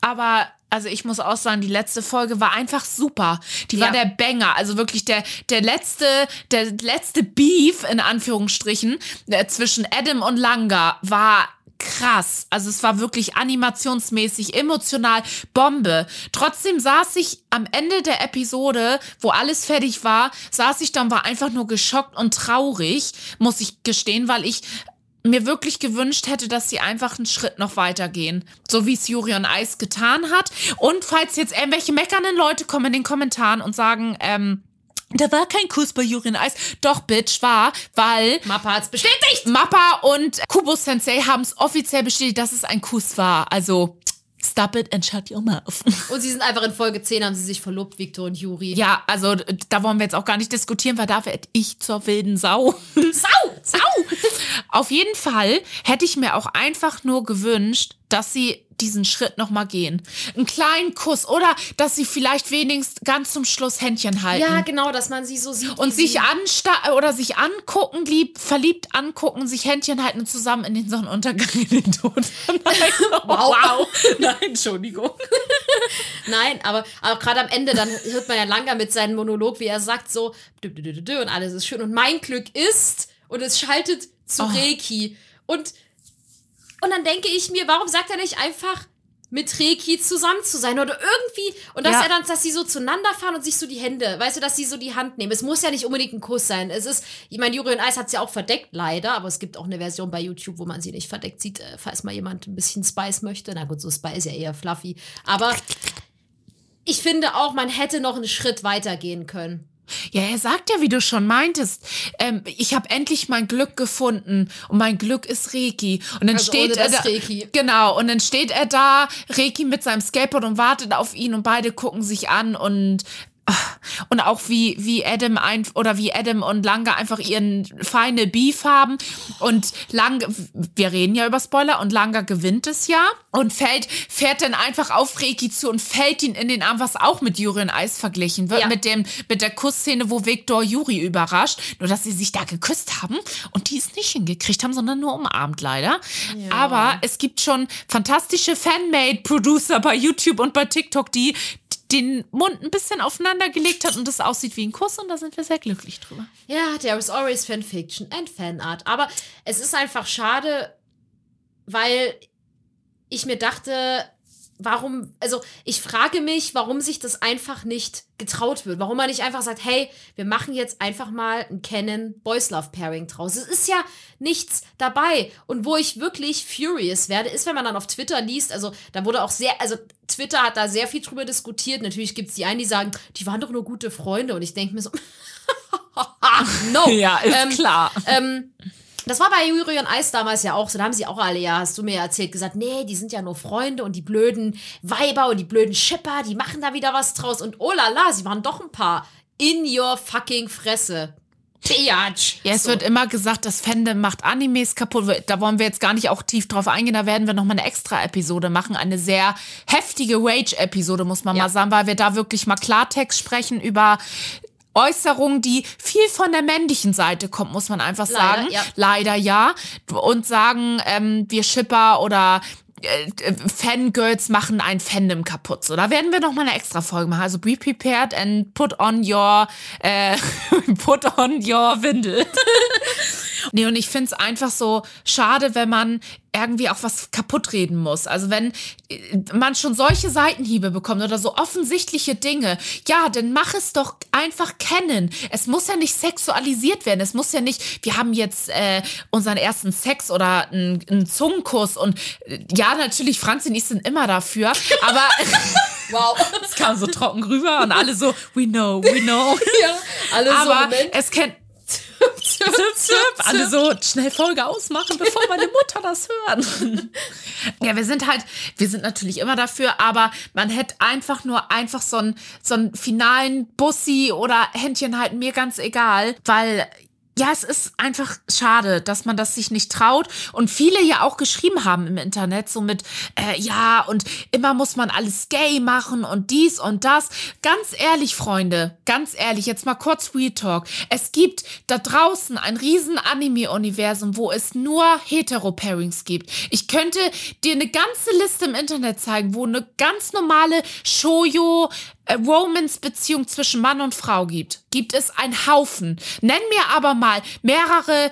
Aber also ich muss auch sagen, die letzte Folge war einfach super. Die war Ja. der Banger, also wirklich der der letzte der letzte Beef in Anführungsstrichen äh, zwischen Adam und Langa war krass. Also es war wirklich animationsmäßig, emotional Bombe. Trotzdem saß ich am Ende der Episode, wo alles fertig war, saß ich dann war einfach nur geschockt und traurig, muss ich gestehen, weil ich mir wirklich gewünscht hätte, dass sie einfach einen Schritt noch weitergehen. So wie es Jurion Eis getan hat. Und falls jetzt irgendwelche meckernden Leute kommen in den Kommentaren und sagen, ähm, da war kein Kuss bei Jurion Eis. Doch, Bitch, war, weil Mappa hat's bestätigt. Mappa und Kubo Sensei haben es offiziell bestätigt, dass es ein Kuss war. Also, stop it and shut your mouth. [laughs] Und sie sind einfach in Folge 10 haben sie sich verlobt, Victor und Juri. Ja, also da wollen wir jetzt auch gar nicht diskutieren, weil da werde ich zur wilden Sau. Sau! [laughs] Sau! Auf jeden Fall hätte ich mir auch einfach nur gewünscht, dass sie diesen Schritt nochmal gehen. Einen kleinen Kuss oder dass sie vielleicht wenigstens ganz zum Schluss Händchen halten. Ja, genau, dass man sie so sieht. und sich ansta oder sich angucken, lieb, verliebt angucken, sich Händchen halten und zusammen in den Sonnenuntergang in den Tod. [laughs] Nein, [laughs] Wow. wow. [laughs] Nein, Entschuldigung. Nein, aber, aber gerade am Ende, dann hört man ja Langer mit seinem Monolog, wie er sagt so, und alles ist schön. Und mein Glück ist, und es schaltet zu Oh. Reiki. Und, und dann denke ich mir, warum sagt er nicht einfach, mit Reki zusammen zu sein oder irgendwie und dass Ja. er dann, dass sie so zueinander fahren und sich so die Hände, weißt du, dass sie so die Hand nehmen. Es muss ja nicht unbedingt ein Kuss sein. Es ist, ich meine, Juri und Eis hat sie ja auch verdeckt, leider, aber es gibt auch eine Version bei YouTube, wo man sie nicht verdeckt sieht, äh, falls mal jemand ein bisschen Spice möchte. Na gut, so Spice ist ja eher fluffy. Aber ich finde auch, man hätte noch einen Schritt weiter gehen können. Ja, er sagt ja, wie du schon meintest, ähm, ich habe endlich mein Glück gefunden und mein Glück ist Reiki. Und dann Also steht er da, Reiki. Genau, und dann steht er da, Reiki mit seinem Skateboard und wartet auf ihn und beide gucken sich an und und auch wie wie Adam ein oder wie Adam und Lange einfach ihren Final Beef haben. Und Lange wir reden ja über Spoiler und Lange gewinnt es ja und fällt fährt dann einfach auf Reiki zu und fällt ihn in den Arm was auch mit Juri und Eis verglichen wird Ja. mit dem mit der Kussszene wo Viktor Juri überrascht nur dass sie sich da geküsst haben und die es nicht hingekriegt haben sondern nur umarmt leider. Aber es gibt schon fantastische Fanmade Producer bei YouTube und bei TikTok die den Mund ein bisschen aufeinander gelegt hat und das aussieht wie ein Kuss und da sind wir sehr glücklich drüber. Ja, there is always Fanfiction and Fanart. Aber es ist einfach schade, weil ich mir dachte, warum, also ich frage mich, warum sich das einfach nicht getraut wird. Warum man nicht einfach sagt, hey, wir machen jetzt einfach mal ein Canon Boys Love Pairing draus. Es ist ja nichts dabei. Und wo ich wirklich furious werde, ist, wenn man dann auf Twitter liest, also da wurde auch sehr, also Twitter hat da sehr viel drüber diskutiert. Natürlich gibt es die einen, die sagen, die waren doch nur gute Freunde. Und ich denke mir so, [laughs] [laughs] no. Ähm, klar. ähm, das war bei Juri und Eis damals ja auch so. Da haben sie auch alle, ja, hast du mir erzählt, gesagt, nee, die sind ja nur Freunde und die blöden Weiber und die blöden Schipper, die machen da wieder was draus. Und oh la la, sie waren doch ein paar. In your fucking Fresse. Biatch. Ja, es So. wird immer gesagt, das Fandom macht Animes kaputt. Da wollen wir jetzt gar nicht auch tief drauf eingehen. Da werden wir nochmal eine extra Episode machen. Eine sehr heftige Rage-Episode, muss man Ja. mal sagen, weil wir da wirklich mal Klartext sprechen über Äußerungen, die viel von der männlichen Seite kommt, muss man einfach Leider, sagen. ja. Leider ja. Und sagen, ähm, wir Schipper oder äh, äh, Fangirls machen ein Fandom kaputt. So, da werden wir noch mal eine extra Folge machen. Also be prepared and put on your äh, [laughs] put on your Windel. [laughs] Nee, und ich find's einfach so schade, wenn man irgendwie auch was kaputt reden muss. Also wenn äh, man schon solche Seitenhiebe bekommt oder so offensichtliche Dinge, ja, dann mach es doch einfach kennen. Es muss ja nicht sexualisiert werden. Es muss ja nicht, wir haben jetzt äh, unseren ersten Sex oder einen, einen Zungenkuss und äh, ja, natürlich, Franzi und ich sind immer dafür, aber [laughs] Wow. es kam so trocken rüber und alle so, we know, we know. [laughs] ja, alle so, Aber Moment. es kennt. Zip, zip, Alle so schnell Folge ausmachen, bevor meine Mutter das hört. ja, wir sind halt, wir sind natürlich immer dafür, aber man hätte einfach nur einfach so einen, so einen finalen Bussi oder Händchen halten, mir ganz egal, weil ja, es ist einfach schade, dass man das sich nicht traut und viele ja auch geschrieben haben im Internet, so mit, äh, ja, und immer muss man alles gay machen und dies und das. Ganz ehrlich, Freunde, ganz ehrlich, jetzt mal kurz Real Talk. Es gibt da draußen ein riesen Anime-Universum, wo es nur Hetero-Pairings gibt. Ich könnte dir eine ganze Liste im Internet zeigen, wo eine ganz normale Shoujo äh, Romance-Beziehung zwischen Mann und Frau gibt. Gibt es einen Haufen. Nenn mir aber mal mehrere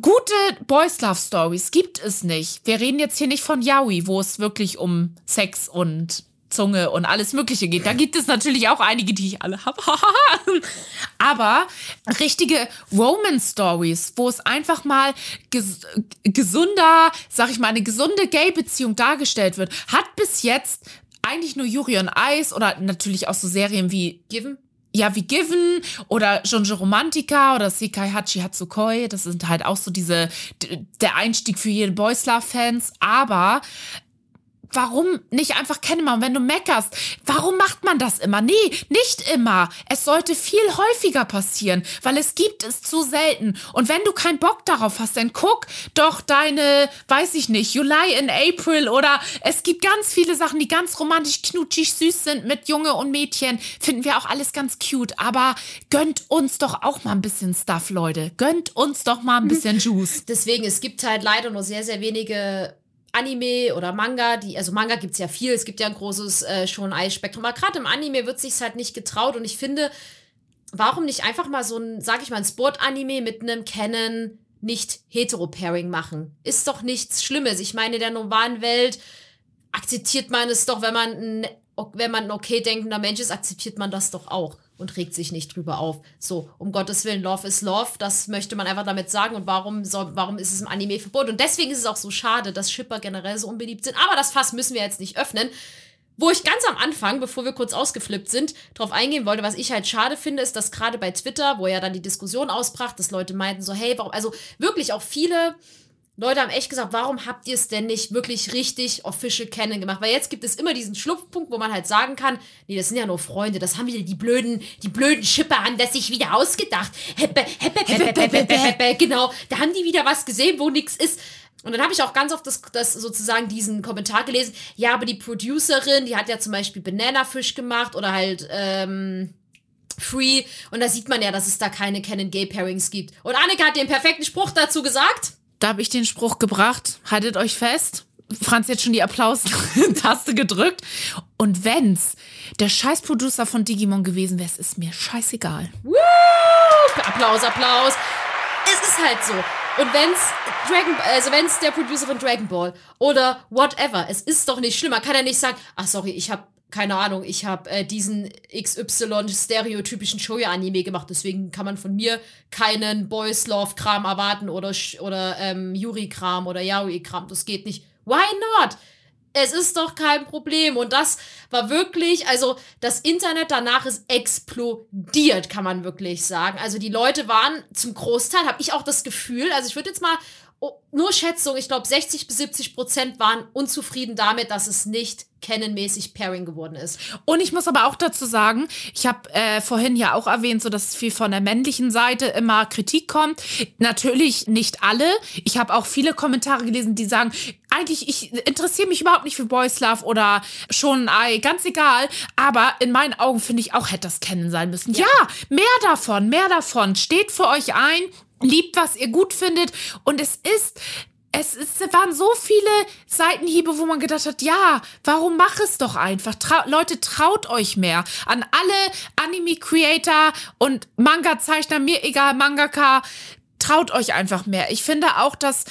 gute Boys Love Stories. Gibt es nicht. Wir reden jetzt hier nicht von Yaoi, wo es wirklich um Sex und Zunge und alles Mögliche geht. Da gibt es natürlich auch einige, die ich alle habe. [laughs] Aber richtige Romance-Stories, wo es einfach mal ges gesunder, sag ich mal, eine gesunde Gay-Beziehung dargestellt wird, hat bis jetzt eigentlich nur Yuri on Ice oder natürlich auch so Serien wie Given? ja, wie Given oder Jonjo Romantica oder Sekai Hachi Hatsukoi. Das sind halt auch so diese, der Einstieg für jede Boys Love Fans. Aber warum nicht einfach kennen machen? Wenn du meckerst, warum macht man das immer? Nee, nicht immer. Es sollte viel häufiger passieren, weil es gibt es zu selten. Und wenn du keinen Bock darauf hast, dann guck doch deine, weiß ich nicht, July in April oder es gibt ganz viele Sachen, die ganz romantisch, knutschig, süß sind mit Junge und Mädchen. Finden wir auch alles ganz cute. Aber gönnt uns doch auch mal ein bisschen Stuff, Leute. Gönnt uns doch mal ein bisschen Juice. Deswegen, es gibt halt leider nur sehr, sehr wenige Anime oder Manga, die, also Manga gibt es ja viel, es gibt ja ein großes äh, schon Eisspektrum, aber gerade im Anime wird sich's halt nicht getraut und ich finde, warum nicht einfach mal so ein, sag ich mal, ein Sport-Anime mit einem Canon nicht Hetero-Pairing machen? Ist doch nichts Schlimmes. Ich meine, in der normalen Welt akzeptiert man es doch, wenn man ein, wenn man ein okay denkender Mensch ist, akzeptiert man das doch auch und regt sich nicht drüber auf. So, um Gottes Willen, Love is Love, das möchte man einfach damit sagen. Und warum, soll, warum ist es im Anime verboten? Und deswegen ist es auch so schade, dass Shipper generell so unbeliebt sind. Aber das Fass müssen wir jetzt nicht öffnen. Wo ich ganz am Anfang, bevor wir kurz ausgeflippt sind, darauf eingehen wollte, was ich halt schade finde, ist, dass gerade bei Twitter, wo ja dann die Diskussion ausbrach, dass Leute meinten so, hey, warum, also wirklich auch viele Leute haben echt gesagt, warum habt ihr es denn nicht wirklich richtig official kennen gemacht? Weil jetzt gibt es immer diesen Schlupfpunkt, wo man halt sagen kann, nee, das sind ja nur Freunde, das haben wieder die blöden, die blöden Schipper an, das sich wieder ausgedacht. Heppe, heppe, heppe, heppe, heppe, heppe, genau, da haben die wieder was gesehen, wo nichts ist. Und dann habe ich auch ganz oft das, das sozusagen diesen Kommentar gelesen, ja, aber die Producerin, die hat ja zum Beispiel Banana Fish gemacht oder halt, ähm, Free. Und da sieht man ja, dass es da keine Canon Gay Pairings gibt. Und Annika hat den perfekten Spruch dazu gesagt. Da habe ich den Spruch gebracht. Haltet euch fest. Franz hat schon die Applaus-Taste [laughs] gedrückt. Und wenn's der Scheiß-Producer von Digimon gewesen wäre, es ist mir scheißegal. Woo! Applaus, Applaus. Es ist halt so. Und wenn's Dragon, also wenn's der Producer von Dragon Ball oder whatever, es ist doch nicht schlimm. Man kann ja nicht sagen, ach sorry, ich habe keine Ahnung, ich habe äh, diesen XY stereotypischen Shoya-Anime gemacht, deswegen kann man von mir keinen Boys Love-Kram erwarten oder, oder ähm, Yuri-Kram oder Yaoi-Kram. Das geht nicht. Why not? Es ist doch kein Problem. Und das war wirklich, also das Internet danach ist explodiert, kann man wirklich sagen. Also die Leute waren zum Großteil, habe ich auch das Gefühl, also ich würde jetzt mal oh, nur Schätzung, ich glaube 60 bis 70 Prozent waren unzufrieden damit, dass es nicht Canon-mäßig Pairing geworden ist. Und ich muss aber auch dazu sagen, ich habe äh, vorhin ja auch erwähnt, so dass viel von der männlichen Seite immer Kritik kommt. Natürlich nicht alle. Ich habe auch viele Kommentare gelesen, die sagen, eigentlich ich interessiere mich überhaupt nicht für Boys Love oder schon Ei, ganz egal. Aber in meinen Augen finde ich auch hätte das Canon sein müssen. Ja. ja, mehr davon, mehr davon. Steht für euch ein liebt, was ihr gut findet. Und es ist, es, es waren so viele Seitenhiebe, wo man gedacht hat, ja, warum mach es doch einfach? Trau Leute, traut euch mehr. An alle Anime-Creator und Manga-Zeichner, mir egal, Mangaka, traut euch einfach mehr. Ich finde auch, dass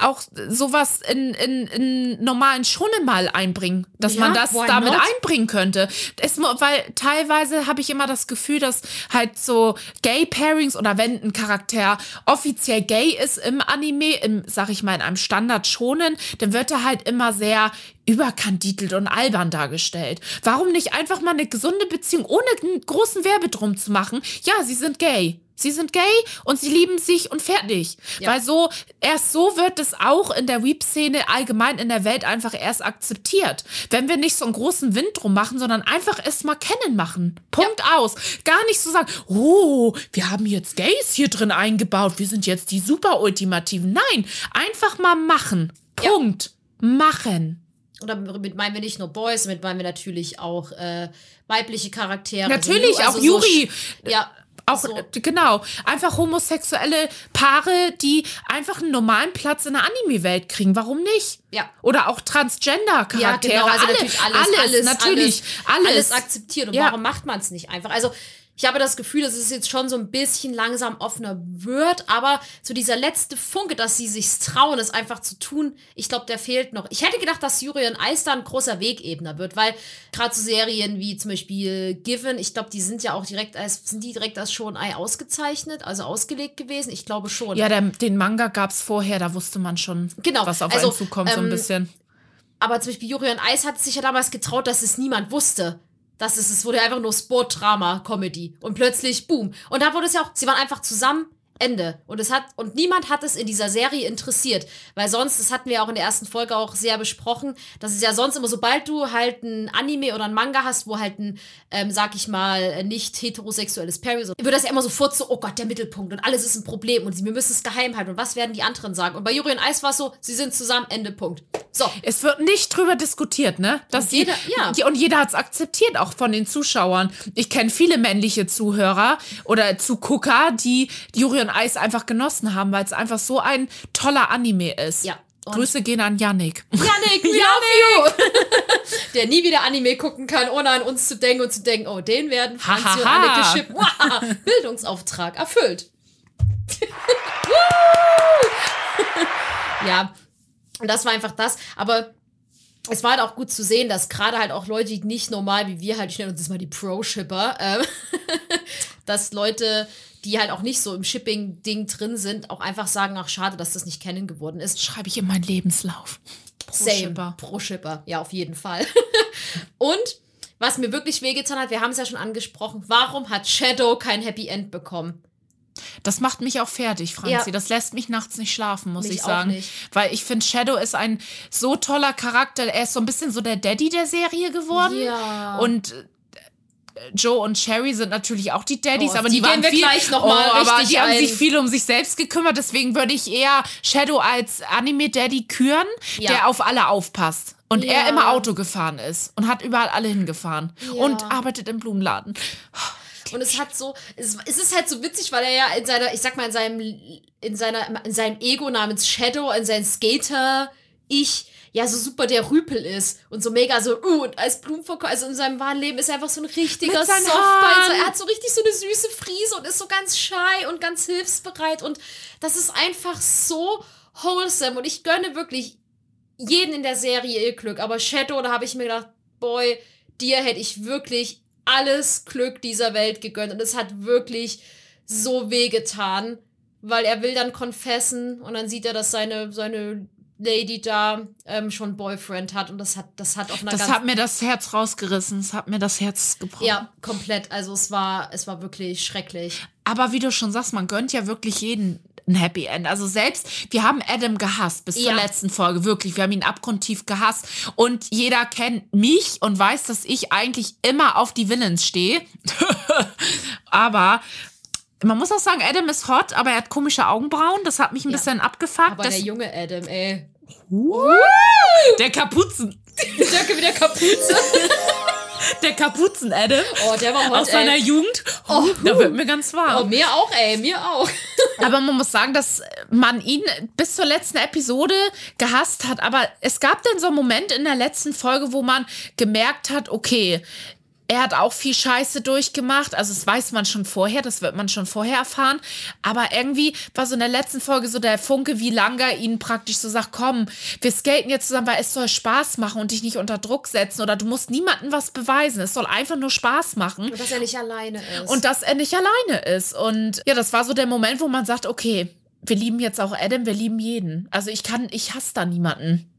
auch sowas in, in, in normalen Schonen mal einbringen, dass ja, man das damit not? einbringen könnte. Es, weil teilweise habe ich immer das Gefühl, dass halt so Gay-Pairings oder wenn ein Charakter offiziell gay ist im Anime, im, sag ich mal, in einem Standard Schonen, dann wird er halt immer sehr überkandidelt und albern dargestellt. Warum nicht einfach mal eine gesunde Beziehung ohne einen großen Werbedrum zu machen? Ja, sie sind gay. Sie sind gay und sie lieben sich und fertig. Ja. Weil so, erst so wird es auch in der Weep-Szene allgemein in der Welt einfach erst akzeptiert. Wenn wir nicht so einen großen Wind drum machen, sondern einfach es mal kennen machen. Punkt ja. aus. Gar nicht so sagen, oh, wir haben jetzt Gays hier drin eingebaut, wir sind jetzt die super Ultimativen. Nein, einfach mal machen. Punkt. Ja. Machen. Und damit meinen wir nicht nur Boys, damit meinen wir natürlich auch äh, weibliche Charaktere. Natürlich, also auch Yuri. So, ja, auch, so. genau. Einfach homosexuelle Paare, die einfach einen normalen Platz in der Anime-Welt kriegen. Warum nicht? Ja. Oder auch Transgender-Charaktere. Ja, genau. Also alle, natürlich alles, alles, alles, natürlich. Alles, alles akzeptiert. Und ja. warum macht man es nicht einfach? Also, ich habe das Gefühl, dass es jetzt schon so ein bisschen langsam offener wird, aber so dieser letzte Funke, dass sie sich trauen, es einfach zu tun, ich glaube, der fehlt noch. Ich hätte gedacht, dass und Ice da ein großer Wegebner wird, weil gerade so Serien wie zum Beispiel Given, ich glaube, die sind ja auch direkt als, sind die direkt als Show Ei ausgezeichnet, also ausgelegt gewesen? Ich glaube schon. Ja, der, den Manga gab es vorher, da wusste man schon, genau. was auf also, einen zukommt, ähm, so ein ähm, bisschen. Aber zum Beispiel und Ice hat sich ja damals getraut, dass es niemand wusste. Das ist, es wurde einfach nur Sport, Drama, Comedy. Und plötzlich, boom. Und da wurde es ja auch, sie waren einfach zusammen Ende. Und es hat, und niemand hat es in dieser Serie interessiert. Weil sonst, das hatten wir auch in der ersten Folge auch sehr besprochen, dass es ja sonst immer, sobald du halt ein Anime oder ein Manga hast, wo halt ein, ähm, sag ich mal, nicht heterosexuelles Pairing ist, wird das ja immer sofort so, oh Gott, der Mittelpunkt und alles ist ein Problem und wir müssen es geheim halten und was werden die anderen sagen? Und bei Juri und Eis war es so, sie sind zusammen, Ende, Punkt. So. Es wird nicht drüber diskutiert, ne? Dass und jeder, die, ja. Und jeder hat es akzeptiert, auch von den Zuschauern. Ich kenne viele männliche Zuhörer oder Zugucker, die Juri und Eis einfach genossen haben, weil es einfach so ein toller Anime ist. Ja. Grüße gehen an Yannick. Yannick, we [laughs] love you! [laughs] Der nie wieder Anime gucken kann, ohne an uns zu denken und zu denken, oh, den werden Franzi und Annik geschippt. Wow, [laughs] Bildungsauftrag erfüllt. ja, und das war einfach das. Aber es war halt auch gut zu sehen, dass gerade halt auch Leute, die nicht normal wie wir halt, ich nenne uns jetzt mal die Pro-Shipper, ähm, dass Leute, die halt auch nicht so im Shipping-Ding drin sind, auch einfach sagen, ach schade, dass das nicht kennen geworden ist. Schreibe ich in meinen Lebenslauf. Same. Shipper. Pro Shipper, ja, auf jeden Fall. [laughs] Und was mir wirklich wehgetan hat, wir haben es ja schon angesprochen, warum hat Shadow kein Happy End bekommen? Das macht mich auch fertig, Franzi. Ja. Das lässt mich nachts nicht schlafen, muss Mich ich sagen. nicht. Weil ich finde, Shadow ist ein so toller Charakter. Er ist so ein bisschen so der Daddy der Serie geworden. Ja. Und Joe und Sherry sind natürlich auch die Daddies, Oh, aber die die, waren wir viel, gleich noch mal oh, aber die haben ein. sich viel um sich selbst gekümmert. Deswegen würde ich eher Shadow als Anime-Daddy küren, Ja. der auf alle aufpasst. Und Ja. er immer Auto gefahren ist und hat überall alle hingefahren. Ja. Und arbeitet im Blumenladen. Und es hat so, es, es ist halt so witzig, weil er ja in seiner, ich sag mal, in seinem, in seiner, in seinem Ego namens Shadow, in seinem Skater-Ich, ja, so super der Rüpel ist und so mega so, uh, und als Blumenverkäufer, also in seinem wahren Leben ist er einfach so ein richtiger Softball. So, er hat so richtig so eine süße Frise und ist so ganz shy und ganz hilfsbereit und das ist einfach so wholesome und ich gönne wirklich jeden in der Serie ihr Glück, aber Shadow, da habe ich mir gedacht, boy, dir hätte ich wirklich alles Glück dieser Welt gegönnt und es hat wirklich so wehgetan, weil er will dann confessen und dann sieht er, dass seine, seine Lady da ähm, schon Boyfriend hat und das hat, das hat auf einer Das hat mir das Herz rausgerissen. Das hat mir das Herz gebrochen. ja, komplett. Also es war, es war wirklich schrecklich. Aber wie du schon sagst, man gönnt ja wirklich jeden ein Happy End. Also selbst, wir haben Adam gehasst bis zur Ja. letzten Folge, wirklich. Wir haben ihn abgrundtief gehasst. Und jeder kennt mich und weiß, dass ich eigentlich immer auf die Villains stehe. [laughs] aber man muss auch sagen, Adam ist hot, aber er hat komische Augenbrauen. Das hat mich ein Ja. bisschen abgefuckt. Aber der junge Adam, ey. der Kapuzen. Danke wieder Kapuze. [laughs] Der Kapuzen-Adam Oh, der war hot, aus seiner. Jugend. Oh, da wird mir ganz warm. Oh, mir auch, ey, mir auch. [laughs] Aber man muss sagen, dass man ihn bis zur letzten Episode gehasst hat. Aber es gab dann so einen Moment in der letzten Folge, wo man gemerkt hat, okay, er hat auch viel Scheiße durchgemacht. Also das weiß man schon vorher, das wird man schon vorher erfahren. Aber irgendwie war so in der letzten Folge so der Funke, wie Langa ihn praktisch so sagt, komm, wir skaten jetzt zusammen, weil es soll Spaß machen und dich nicht unter Druck setzen. Oder du musst niemandem was beweisen. Es soll einfach nur Spaß machen. Dass er nicht alleine ist. Und dass er nicht alleine ist. Und ja, das war so der Moment, wo man sagt, okay, wir lieben jetzt auch Adam, wir lieben jeden. Also ich kann, ich hasse da niemanden.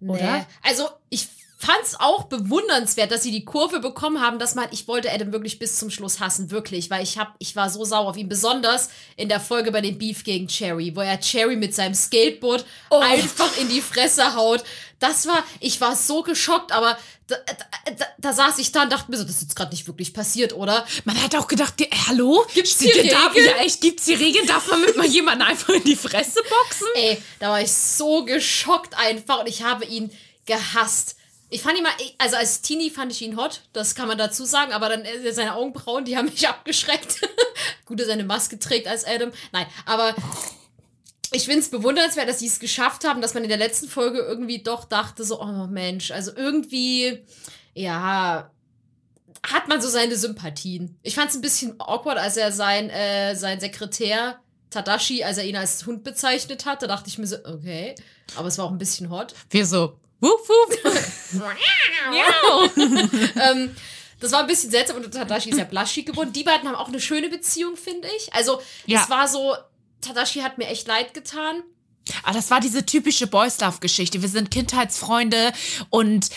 oder? Nee. Also, ich fand's auch bewundernswert, dass sie die Kurve bekommen haben, dass man, ich wollte Adam wirklich bis zum Schluss hassen, wirklich, weil ich hab, ich war so sauer auf ihn, besonders in der Folge bei dem Beef gegen Cherry, wo er Cherry mit seinem Skateboard Oh. einfach in die Fresse haut. Das war, ich war so geschockt, aber da, da, da, da saß ich da und dachte mir so, das ist jetzt gerade nicht wirklich passiert, oder? Man hat auch gedacht, die, hallo? Gibt's die darf- Regeln? Ja, echt, gibt's die Regeln? Darf man mit mal jemanden einfach in die Fresse boxen? Ey, da war ich so geschockt einfach und ich habe ihn gehasst. Ich fand ihn mal, also als Teenie fand ich ihn hot, das kann man dazu sagen, aber dann äh, seine Augenbrauen, die haben mich [laughs] abgeschreckt. Gut, dass er eine Maske trägt als Adam. Nein, aber ich finde es bewundernswert, dass sie es geschafft haben, dass man in der letzten Folge irgendwie doch dachte, so, oh Mensch, also irgendwie, ja, hat man so seine Sympathien. Ich fand es ein bisschen awkward, als er sein, äh, sein Sekretär Tadashi, als er ihn als Hund bezeichnet hat. Da dachte ich mir so, okay. Aber es war auch ein bisschen hot. Wir so, wuff, wuff. [laughs] Miau. [laughs] ähm, das war ein bisschen seltsam und Tadashi ist ja blushy geworden. Die beiden haben auch eine schöne Beziehung, finde ich. Also, Ja. es war so, Tadashi hat mir echt leid getan. Ah, das war diese typische Boys Love Geschichte. Wir sind Kindheitsfreunde und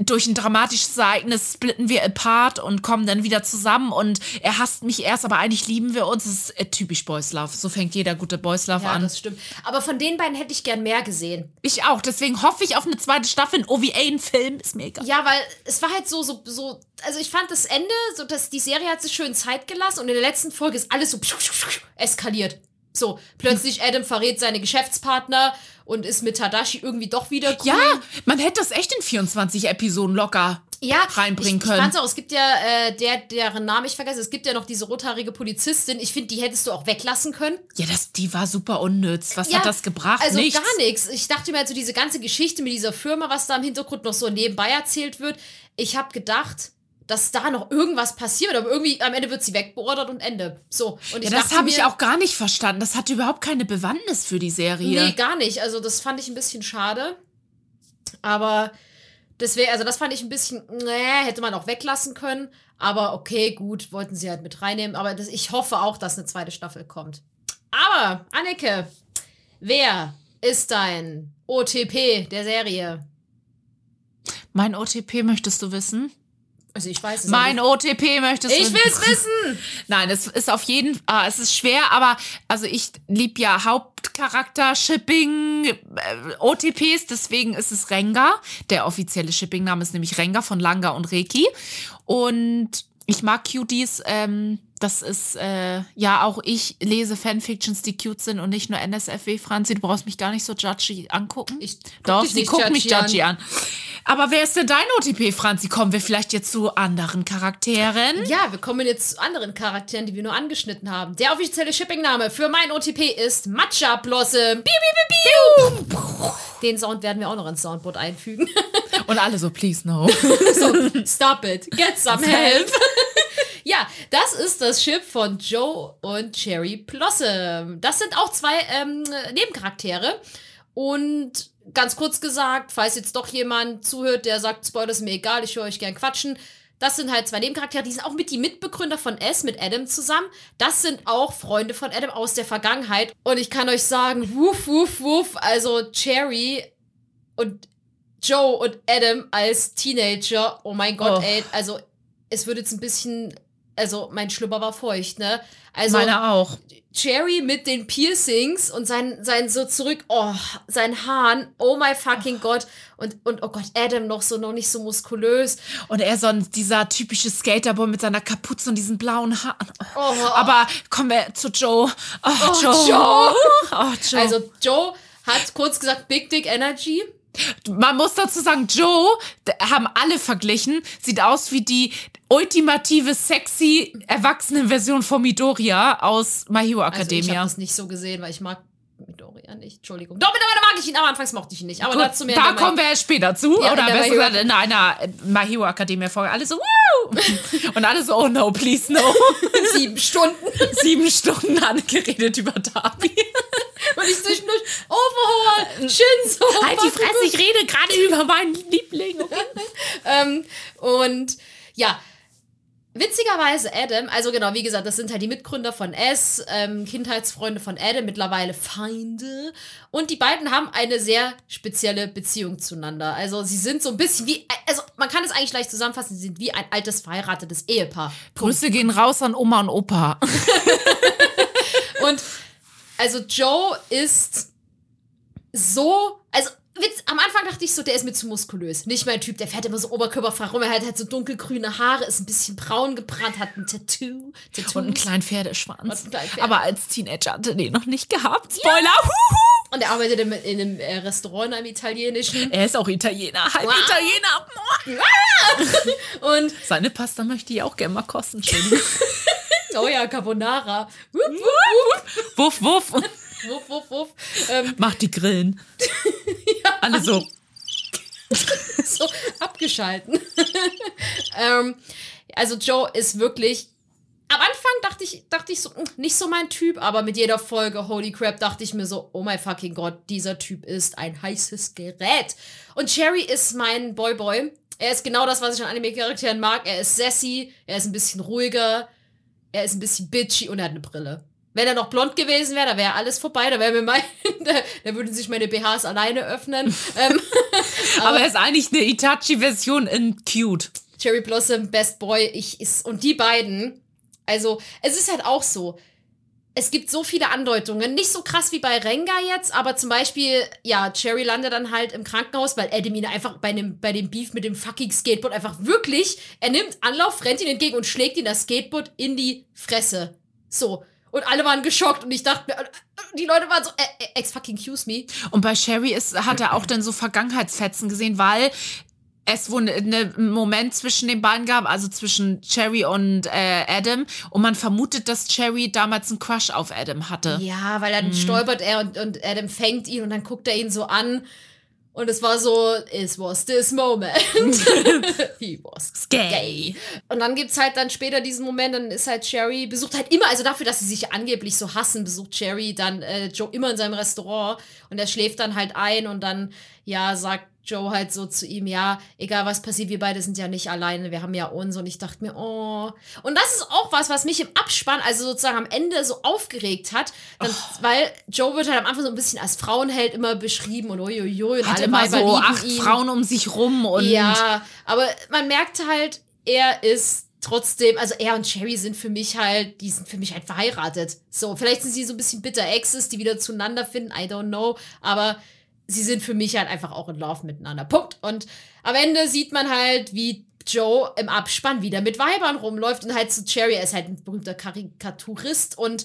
durch ein dramatisches Ereignis splitten wir apart und kommen dann wieder zusammen und er hasst mich erst, aber eigentlich lieben wir uns. Das ist äh, typisch Boys Love. So fängt jeder gute Boys Love Ja, an. das stimmt. Aber von den beiden hätte ich gern mehr gesehen. Ich auch. Deswegen hoffe ich auf eine zweite Staffel. Ein OVA, ein Film, ist mir egal. Ja, weil es war halt so, so, so, also ich fand das Ende, so dass die Serie hat sich schön Zeit gelassen und in der letzten Folge ist alles so [laughs] eskaliert. So, plötzlich Adam verrät seine Geschäftspartner und ist mit Tadashi irgendwie doch wieder cool. Ja, man hätte das echt in 24 Episoden locker ja, reinbringen ich, können. Ich fand's auch, es gibt ja, äh, der, deren Namen ich vergesse, es gibt ja noch diese rothaarige Polizistin. Ich finde, die hättest du auch weglassen können. Ja, das, die war super unnütz. Was Ja, hat das gebracht? Also Nichts. gar nichts. Ich dachte mir halt so diese ganze Geschichte mit dieser Firma, was da im Hintergrund noch so nebenbei erzählt wird. Ich habe gedacht, dass da noch irgendwas passiert, aber irgendwie am Ende wird sie wegbeordert und Ende. So. Und Ja, das habe ich auch gar nicht verstanden. Das hatte überhaupt keine Bewandtnis für die Serie. Nee, gar nicht. Also das fand ich ein bisschen schade. Aber Deswegen, also das fand ich ein bisschen, nee, hätte man auch weglassen können. Aber okay, gut, wollten sie halt mit reinnehmen. Aber das, ich hoffe auch, dass eine zweite Staffel kommt. Aber, Anneke, wer ist dein OTP der Serie? Mein OTP möchtest du wissen? Also ich weiß es Mein nicht. OTP möchtest du Ich will's wissen! [laughs] Nein, es ist auf jeden ah, es ist schwer, aber also ich lieb ja Hauptcharakter Shipping äh, OTPs, deswegen ist es Renga. Der offizielle Shipping-Name ist nämlich Renga von Langa und Reiki. Und ich mag Cuties. Ähm, das ist, äh, ja, auch ich lese Fanfictions, die cute sind und nicht nur NSFW, Franzi. Du brauchst mich gar nicht so judgy angucken. Ich guck Doch, sie nicht guckt mich judgy judgy an. Aber wer ist denn dein OTP, Franzi? Kommen wir vielleicht jetzt zu anderen Charakteren? Ja, wir kommen jetzt zu anderen Charakteren, die wir nur angeschnitten haben. Der offizielle Shipping-Name für mein OTP ist Matcha Blossom. Biu, biu, biu, biu. Den Sound werden wir auch noch ins Soundboard einfügen. Und alle so, please no. [laughs] so, stop it. Get some help. Ja, das ist das Chip von Joe und Cherry Blossom. Das sind auch zwei ähm, Nebencharaktere. Und ganz kurz gesagt, falls jetzt doch jemand zuhört, der sagt, Spoiler ist mir egal, ich höre euch gern quatschen. Das sind halt zwei Nebencharaktere, die sind auch mit die Mitbegründer von S mit Adam zusammen. Das sind auch Freunde von Adam aus der Vergangenheit. Und ich kann euch sagen, wuff, wuff, wuff. Also Cherry und Joe und Adam als Teenager. Oh mein Gott, Oh. ey. Also es wird jetzt ein bisschen, also mein Schlüpper war feucht, ne? Also Meiner auch. Cherry mit den Piercings und sein, sein so zurück, oh, sein Hahn, oh my fucking Gott. Und, und oh Gott, Adam noch so, noch nicht so muskulös. Und er so ein, dieser typische Skaterboy mit seiner Kapuze und diesen blauen Haaren. Oh. Aber kommen wir zu Joe. Oh, Oh, Joe. Joe. [laughs] Oh, Joe. Also Joe hat kurz gesagt Big Dick Energy. Man muss dazu sagen, Joe, haben alle verglichen, sieht aus wie die ultimative, sexy, erwachsene Version von Midoriya aus My Hero Also ich Academia. habe das nicht so gesehen, weil ich mag Midoriya nicht. Entschuldigung. Doch, mittlerweile mag ich ihn, aber anfangs mochte ich ihn nicht. Aber Gut, dazu mehr. da kommen wir später zu. Ja, oder der besser gesagt in einer My Hero Academia Folge. Alle so, Woo! [laughs] Und alle so, oh no, please no. sieben Stunden. [laughs] Sieben Stunden angeredet über Darby. Und ich zwischendurch Overhaul, Shinzo. halt die Fresse, ich rede gerade [laughs] über meinen Liebling. Okay? [laughs] Ähm, und ja, witzigerweise Adam, also genau, wie gesagt, das sind halt die Mitgründer von S, ähm, Kindheitsfreunde von Adam, mittlerweile Feinde. Und die beiden haben eine sehr spezielle Beziehung zueinander. Also sie sind so ein bisschen wie, also man kann es eigentlich leicht zusammenfassen, sie sind wie ein altes verheiratetes Ehepaar. Grüße gehen raus an Oma und Opa. [laughs] Also Joe ist so, also Witz, am Anfang dachte ich so, der ist mir zu muskulös. Nicht mein Typ, der fährt immer so oberkörperfrei rum, er hat halt so dunkelgrüne Haare, ist ein bisschen braun gebrannt, hat ein Tattoo. Tattoos. Und einen kleinen Pferdeschwanz. Einen kleinen Pferde- Aber als Teenager hatte den noch nicht gehabt. Spoiler! Huhu. Und er arbeitet in, in einem äh, Restaurant, einem italienischen. Er ist auch Italiener, halb Wow. Italiener. [laughs] Und, Seine Pasta möchte ich auch gerne mal kosten. [laughs] Oh ja, Carbonara. Wupp, wupp, wuff, wuff. wupp, wupp, wupp. Ähm, Macht die Grillen. Alle so. [laughs] so abgeschalten. [laughs] ähm, also Joe ist wirklich. Am Anfang dachte ich, dachte ich so, "Hm, nicht so mein Typ, aber mit jeder Folge, holy crap, dachte ich mir so, oh mein fucking Gott, dieser Typ ist ein heißes Gerät. Und Cherry ist mein Boy-Boy. Er ist genau das, was ich an Anime-Charakteren mag. Er ist sassy, er ist ein bisschen ruhiger, er ist ein bisschen bitchy und er hat eine Brille. Wenn er noch blond gewesen wäre, da wäre alles vorbei, da wäre mir mein, [laughs] da, da würden sich meine BHs alleine öffnen. [laughs] ähm, Aber er ist eigentlich eine Itachi-Version in cute. Cherry Blossom, Best Boy, ich ist und die beiden. Also, es ist halt auch so. Es gibt so viele Andeutungen. Nicht so krass wie bei Renga jetzt, aber zum Beispiel, ja, Cherry landet dann halt im Krankenhaus, weil ihn einfach bei dem, bei dem Beef mit dem fucking Skateboard einfach wirklich, er nimmt Anlauf, rennt ihn entgegen und schlägt ihn das Skateboard in die Fresse. So. Und alle waren geschockt und ich dachte mir, die Leute waren so, äh, äh, ex fucking excuse me. Und bei Sherry ist, hat er auch dann so Vergangenheitsfetzen gesehen, weil es wohl einen Moment zwischen den beiden gab, also zwischen Cherry und äh, Adam. Und man vermutet, dass Cherry damals einen Crush auf Adam hatte. Ja, weil dann stolpert er und, und Adam fängt ihn und dann guckt er ihn so an. Und es war so, it was this moment. [laughs] He was Gay. Und dann gibt's halt dann später diesen Moment, dann ist halt Sherry, besucht halt immer, also dafür, dass sie sich angeblich so hassen, besucht Sherry dann äh, Joe immer in seinem Restaurant und er schläft dann halt ein und dann, ja, sagt Joe halt so zu ihm, ja, egal was passiert, wir beide sind ja nicht alleine, wir haben ja uns. Und ich dachte mir, oh. Und das ist auch was, was mich im Abspann, also sozusagen am Ende so aufgeregt hat, dann, oh. weil Joe wird halt am Anfang so ein bisschen als Frauenheld immer beschrieben und uiuiui. Und hat immer so acht ihn. Frauen um sich rum und. Ja, aber man merkte halt, er ist trotzdem, also er und Cherry sind für mich halt, die sind für mich halt verheiratet. So, vielleicht sind sie so ein bisschen bitter Exes, die wieder zueinander finden, I don't know, aber sie sind für mich halt einfach auch in Love miteinander. Punkt. Und am Ende sieht man halt, wie Joe im Abspann wieder mit Weibern rumläuft und halt zu Cherry, er ist halt ein berühmter Karikaturist und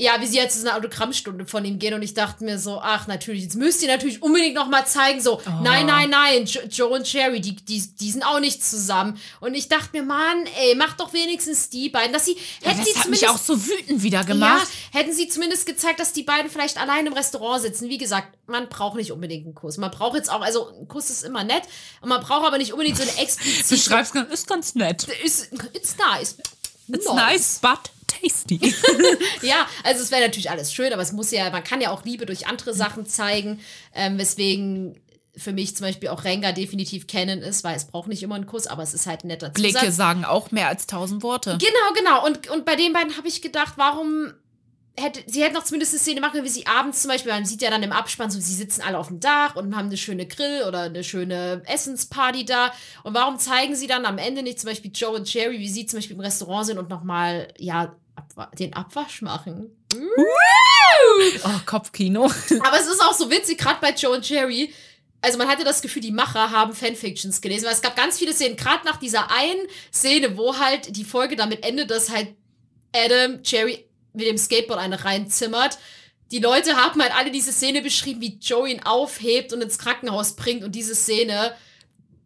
ja, wie sie jetzt in eine Autogrammstunde von ihm gehen und ich dachte mir so, ach natürlich, jetzt müsst ihr natürlich unbedingt noch mal zeigen, so, oh. nein, nein, nein, jo Joe und Jerry, die, die, die sind auch nicht zusammen. Und ich dachte mir, Mann, ey, mach doch wenigstens die beiden, dass sie, ja, hätten das sie hat mich auch so wütend wieder gemacht. Ja, hätten sie zumindest gezeigt, dass die beiden vielleicht allein im Restaurant sitzen. Wie gesagt, man braucht nicht unbedingt einen Kuss. Man braucht jetzt auch, also ein Kuss ist immer nett, und man braucht aber nicht unbedingt so eine [laughs] explizite. Beschreib's ganz, ist ganz nett. Ist, it's nice. It's nice, nice but tasty. [laughs] ja, also es wäre natürlich alles schön, aber es muss ja, man kann ja auch Liebe durch andere Sachen zeigen, ähm, weswegen für mich zum Beispiel auch Renga definitiv kennen ist, weil es braucht nicht immer einen Kuss, aber es ist halt ein netter Zusatz. Blicke sagen auch mehr als tausend Worte. Genau, genau. Und, und bei den beiden habe ich gedacht, warum hätte, sie hätten noch zumindest eine Szene machen können, wie sie abends zum Beispiel, man sieht ja dann im Abspann, so sie sitzen alle auf dem Dach und haben eine schöne Grill oder eine schöne Essensparty da. Und warum zeigen sie dann am Ende nicht zum Beispiel Joe und Jerry, wie sie zum Beispiel im Restaurant sind und nochmal, ja, den Abwasch machen? Oh, Kopfkino. [laughs] Aber es ist auch so witzig, gerade bei Joe und Jerry. Also man hatte das Gefühl, die Macher haben Fanfictions gelesen, weil es gab ganz viele Szenen, gerade nach dieser einen Szene, wo halt die Folge damit endet, dass halt Adam Jerry mit dem Skateboard eine reinzimmert. Die Leute haben halt alle diese Szene beschrieben, wie Joe ihn aufhebt und ins Krankenhaus bringt und diese Szene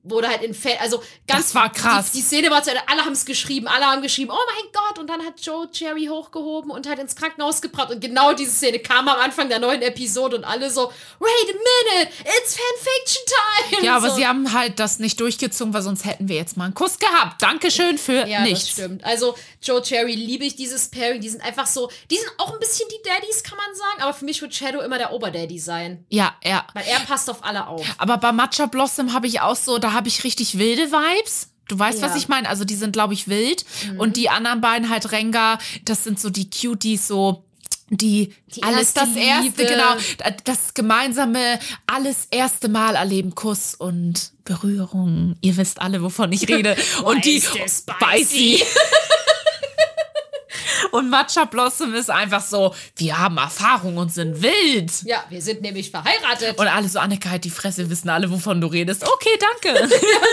wurde halt in Fett, also ganz das war krass. Die, die Szene war zu Ende, alle haben es geschrieben, alle haben geschrieben, oh mein Gott, und dann hat Joe Jerry hochgehoben und hat ins Krankenhaus gebracht und genau diese Szene kam am Anfang der neuen Episode und alle so, wait a minute, it's Fanfiction time. Ja, aber so. sie haben halt das nicht durchgezogen, weil sonst hätten wir jetzt mal einen Kuss gehabt. Dankeschön für ja, nichts. Das stimmt. Also Joe Jerry liebe ich dieses Pairing, die sind einfach so, die sind auch ein bisschen die Daddies, kann man sagen, aber für mich wird Shadow immer der Oberdaddy sein. Ja, ja. Weil er passt auf alle auf. Aber bei Matcha Blossom habe ich auch so, da habe ich richtig wilde Vibes. Du weißt, ja. was ich meine? Also die sind, glaube ich, wild. Mhm. Und die anderen beiden halt Renga, das sind so die Cuties, so die, die alles das erste, Liebe. genau, das gemeinsame, alles erste Mal erleben, Kuss und Berührung. Ihr wisst alle, wovon ich [laughs] rede. und die spicy. [laughs] Und Matcha Blossom ist einfach so, wir haben Erfahrung und sind wild. Ja, wir sind nämlich verheiratet. Und alle so, Annika, halt die Fresse, wissen alle, wovon du redest. Okay, danke. [laughs] ja,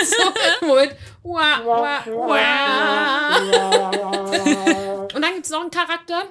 so, und, wah, wah, wah. [laughs] und dann gibt es noch einen Charakter,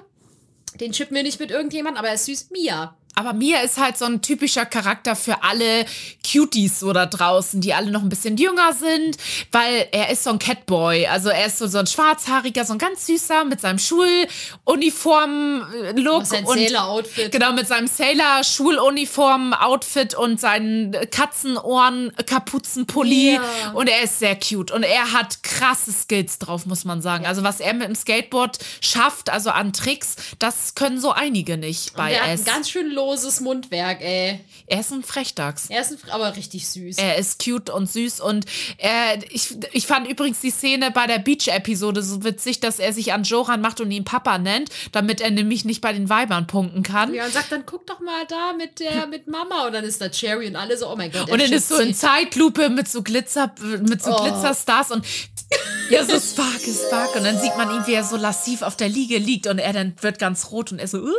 den chippen wir nicht mit irgendjemand, aber er ist süß. Mia. Aber Mia ist halt so ein typischer Charakter für alle Cuties so da draußen, die alle noch ein bisschen jünger sind, weil er ist so ein Catboy. Also er ist so, so ein schwarzhaariger, so ein ganz süßer mit seinem Schuluniform-Look. Sein Sailor-Outfit. Genau, mit seinem Sailor-Schuluniform-Outfit und seinen Katzenohren-Kapuzenpulli. Ja. Und er ist sehr cute. Und er hat krasse Skills drauf, muss man sagen. Ja. Also was er mit dem Skateboard schafft, also an Tricks, das können so einige nicht bei und er S. Hat ein ganz schön loses Mundwerk, ey. Er ist ein Frechdachs. Er ist ein, aber richtig süß. Er ist cute und süß und er, ich, ich fand übrigens die Szene bei der Beach-Episode so witzig, dass er sich an Joran macht und ihn Papa nennt, damit er nämlich nicht bei den Weibern punkten kann. Ja, und sagt dann, guck doch mal da mit der, mit Mama und dann ist da Cherry und alle so, oh mein Gott. Und dann ist so in Zeitlupe mit so Glitzer, mit so oh. Glitzerstars und [laughs] ja, so Spark, Spark. Und dann sieht man ihn, wie er so lassiv auf der Liege liegt und er dann wird ganz rot und er so, uh.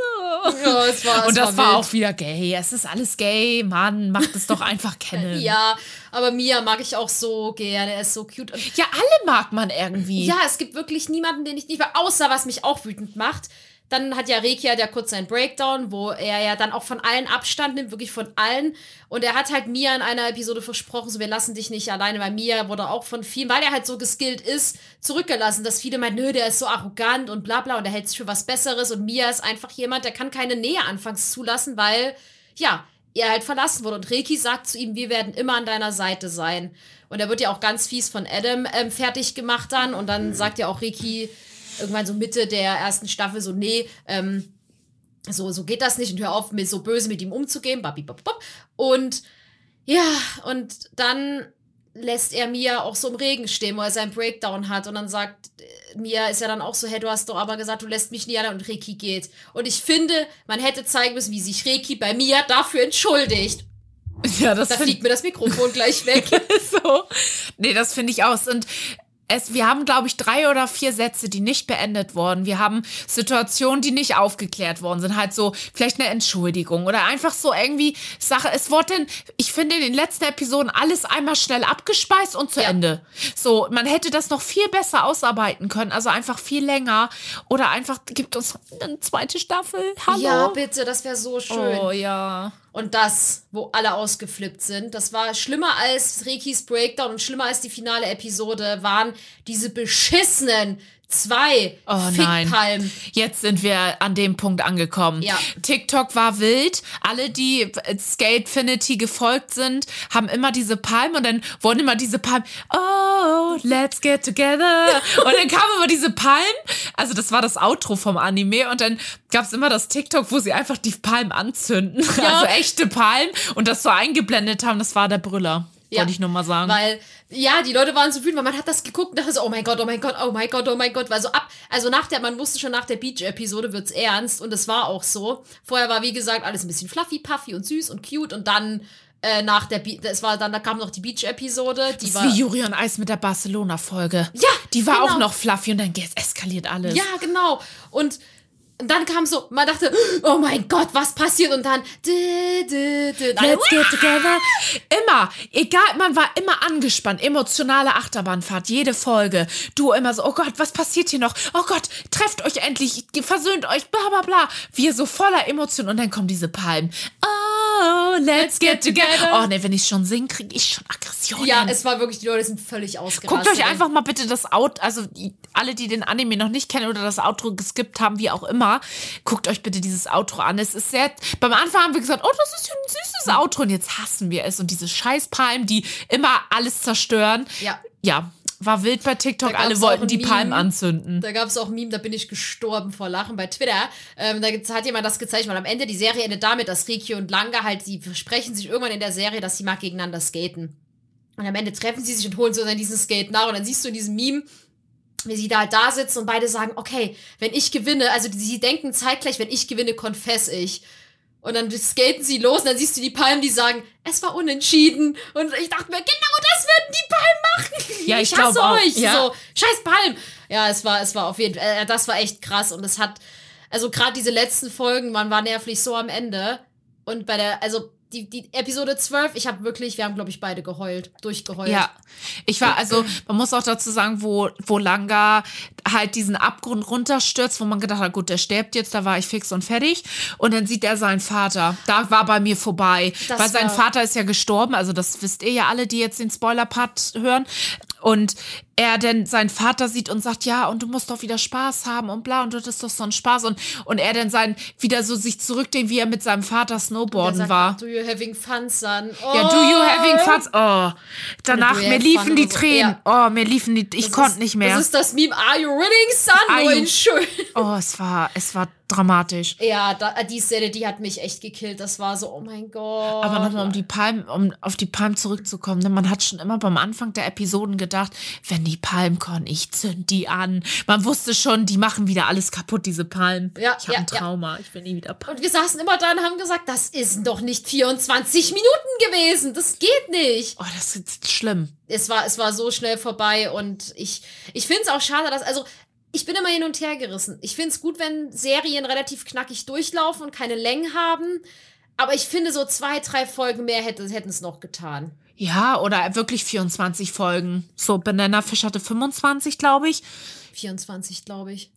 [laughs] Ja, es war, und es das war, war auch wieder gay. Es ist alles gay, Mann, macht es doch einfach [laughs] kennen. ja, aber Mia mag ich auch so gerne. Er ist so cute. Und ja, alle mag man irgendwie. Ja, es gibt wirklich niemanden, den ich nicht mag, außer was mich auch wütend macht. Dann hat ja Rekia ja kurz seinen Breakdown, wo er ja dann auch von allen Abstand nimmt, wirklich von allen. Und er hat halt Mia in einer Episode versprochen, so wir lassen dich nicht alleine, weil Mia wurde auch von vielen, weil er halt so geskillt ist, zurückgelassen, dass viele meinen, nö, der ist so arrogant und bla bla und er hält sich für was Besseres. Und Mia ist einfach jemand, der kann keine Nähe anfangs zulassen, weil, ja, er halt verlassen wurde. Und Reiki sagt zu ihm, wir werden immer an deiner Seite sein. Und er wird ja auch ganz fies von Adam ähm, fertig gemacht dann. Und dann sagt ja auch Reiki, irgendwann so Mitte der ersten Staffel so, nee, ähm, so, so geht das nicht und hör auf, mir so böse mit ihm umzugehen. Und Ja, und dann lässt er Mia auch so im Regen stehen, wo er seinen Breakdown hat. Und dann sagt äh, Mia, ist ja dann auch so, hey, du hast doch aber gesagt, du lässt mich nie allein und Reiki geht. Und ich finde, man hätte zeigen müssen, wie sich Reiki bei Mia dafür entschuldigt. Ja, das Da fliegt mir das Mikrofon gleich weg. [laughs] so. Nee, das finde ich aus. Und es, wir haben, glaube ich, drei oder vier Sätze, die nicht beendet wurden. Wir haben Situationen, die nicht aufgeklärt worden sind. Halt so, vielleicht eine Entschuldigung oder einfach so irgendwie Sache. Es wurde denn, ich finde, in den letzten Episoden alles einmal schnell abgespeist und zu Ja. Ende. So, man hätte das noch viel besser ausarbeiten können. Also einfach viel länger. Oder einfach, gibt uns eine zweite Staffel. Hallo. Ja, bitte, das wäre so schön. Oh ja. Und das, wo alle ausgeflippt sind, das war schlimmer als Rikis Breakdown und schlimmer als die finale Episode, waren diese beschissenen zwei Oh nein. Fickpalmen. Jetzt sind wir an dem Punkt angekommen. Ja. TikTok war wild. Alle, die Skatefinity gefolgt sind, haben immer diese Palmen und dann wurden immer diese Palmen, oh, let's get together. [laughs] Und dann kamen immer diese Palmen. Also das war das Outro vom Anime und dann gab es immer das TikTok, wo sie einfach die Palmen anzünden. [laughs] Also echte Palmen und das so eingeblendet haben. Das war der Brüller. Ja, Wollte ich nur mal sagen. Weil, ja, die Leute waren so wütend, weil man hat das geguckt und dachte so, oh mein Gott, oh mein Gott, oh mein Gott, oh mein Gott. Weil so ab, also nach der, man wusste schon nach der Beach-Episode wird's ernst und es war auch so. Vorher war, wie gesagt, alles ein bisschen fluffy, puffy und süß und cute und dann äh, nach der, Be es war dann, da kam noch die Beach-Episode, die das war. ist wie Juri und Eis mit der Barcelona-Folge. Ja, Die war genau. auch noch fluffy und dann es eskaliert alles. Ja, genau. Und dann kam so, man dachte, oh mein Gott, was passiert? Und dann, dü, dü, dü, Let's get together. Immer, egal, man war immer angespannt, emotionale Achterbahnfahrt, jede Folge. Du immer so, oh Gott, was passiert hier noch? Oh Gott, trefft euch endlich, versöhnt euch, bla bla bla. Wir so voller Emotionen und dann kommen diese Palmen. Oh, let's get together. Oh ne, wenn ich schon singe, kriege ich schon Aggressionen. ja, es war wirklich, die Leute sind völlig ausgerastet. Guckt euch einfach mal bitte das Out, also die, alle, die den Anime noch nicht kennen oder das Outro geskippt haben, wie auch immer, guckt euch bitte dieses Outro an. Es ist sehr, beim Anfang haben wir gesagt, oh, das ist ja ein süßes Outro und jetzt hassen wir es und diese Scheißpalmen, die immer alles zerstören. Ja. Ja, war wild bei TikTok, alle wollten die. Palmen anzünden. Da gab es auch ein Meme, da bin ich gestorben vor Lachen bei Twitter. Ähm, da hat jemand das gezeigt, weil am Ende die Serie endet damit, dass Rikyo und Langa halt, die versprechen sich irgendwann in der Serie, dass sie mal gegeneinander skaten. Und am Ende treffen sie sich und holen so dann diesen Skate nach. Und dann siehst du in diesem Meme, wie sie da halt da sitzen und beide sagen, okay, wenn ich gewinne, also sie denken zeitgleich, wenn ich gewinne, confess ich. Und dann skaten sie los und dann siehst du die Palmen, die sagen, es war unentschieden. Und ich dachte mir, genau das würden die Palmen machen. Ja, ich hasse glaub auch, euch. ja. So, scheiß Palmen. Ja, es war, es war auf jeden Fall, äh, das war echt krass. Und es hat, also gerade diese letzten Folgen, man war nervlich so am Ende. Und bei der, also die, die Episode 12, ich habe wirklich, wir haben, glaube ich, beide geheult, durchgeheult. Ja, ich war, also man muss auch dazu sagen, wo, wo Langa halt diesen Abgrund runterstürzt, wo man gedacht hat, gut, der stirbt jetzt, da war ich fix und fertig. Und dann sieht er seinen Vater. Da war bei mir vorbei. Das weil sein Vater ist ja gestorben, also das wisst ihr ja alle, die jetzt den Spoiler-Part hören. Und er dann seinen Vater sieht und sagt, ja, und du musst doch wieder Spaß haben und bla, und das ist doch so ein Spaß. Und, und er dann sein, wieder so sich zurückdenkt, wie er mit seinem Vater Snowboarden sagt, war. Do you having fun, son? Oh. Ja, do you having fun? Oh, danach, mir liefen die so. Tränen. Oh, mir liefen die, ich konnte nicht mehr. Das ist das Meme, are you winning, son? Are Nur you- schön. oh, es war, es war dramatisch. Ja, da, die Szene, die hat mich echt gekillt. Das war so, oh mein Gott. Aber nochmal um die Palmen, um auf die Palmen zurückzukommen. Denn man hat schon immer beim Anfang der Episoden gedacht, wenn die Palmen kommen, ich zünd die an. Man wusste schon, die machen wieder alles kaputt, diese Palmen. Ja, ich habe ja, ein ja. Trauma. Ich will nie wieder Palmen. Und wir saßen immer da und haben gesagt, das ist doch nicht 24 Minuten gewesen. Das geht nicht. Oh, das ist schlimm. Es war, es war so schnell vorbei und ich, ich finde es auch schade, dass, also, ich bin immer hin und her gerissen. Ich finde es gut, wenn Serien relativ knackig durchlaufen und keine Längen haben. Aber ich finde, so zwei, drei Folgen mehr hätte- hätten es noch getan. Ja, oder wirklich 24 Folgen. So, Banana Fish hatte 25, glaube ich. 24, glaube ich.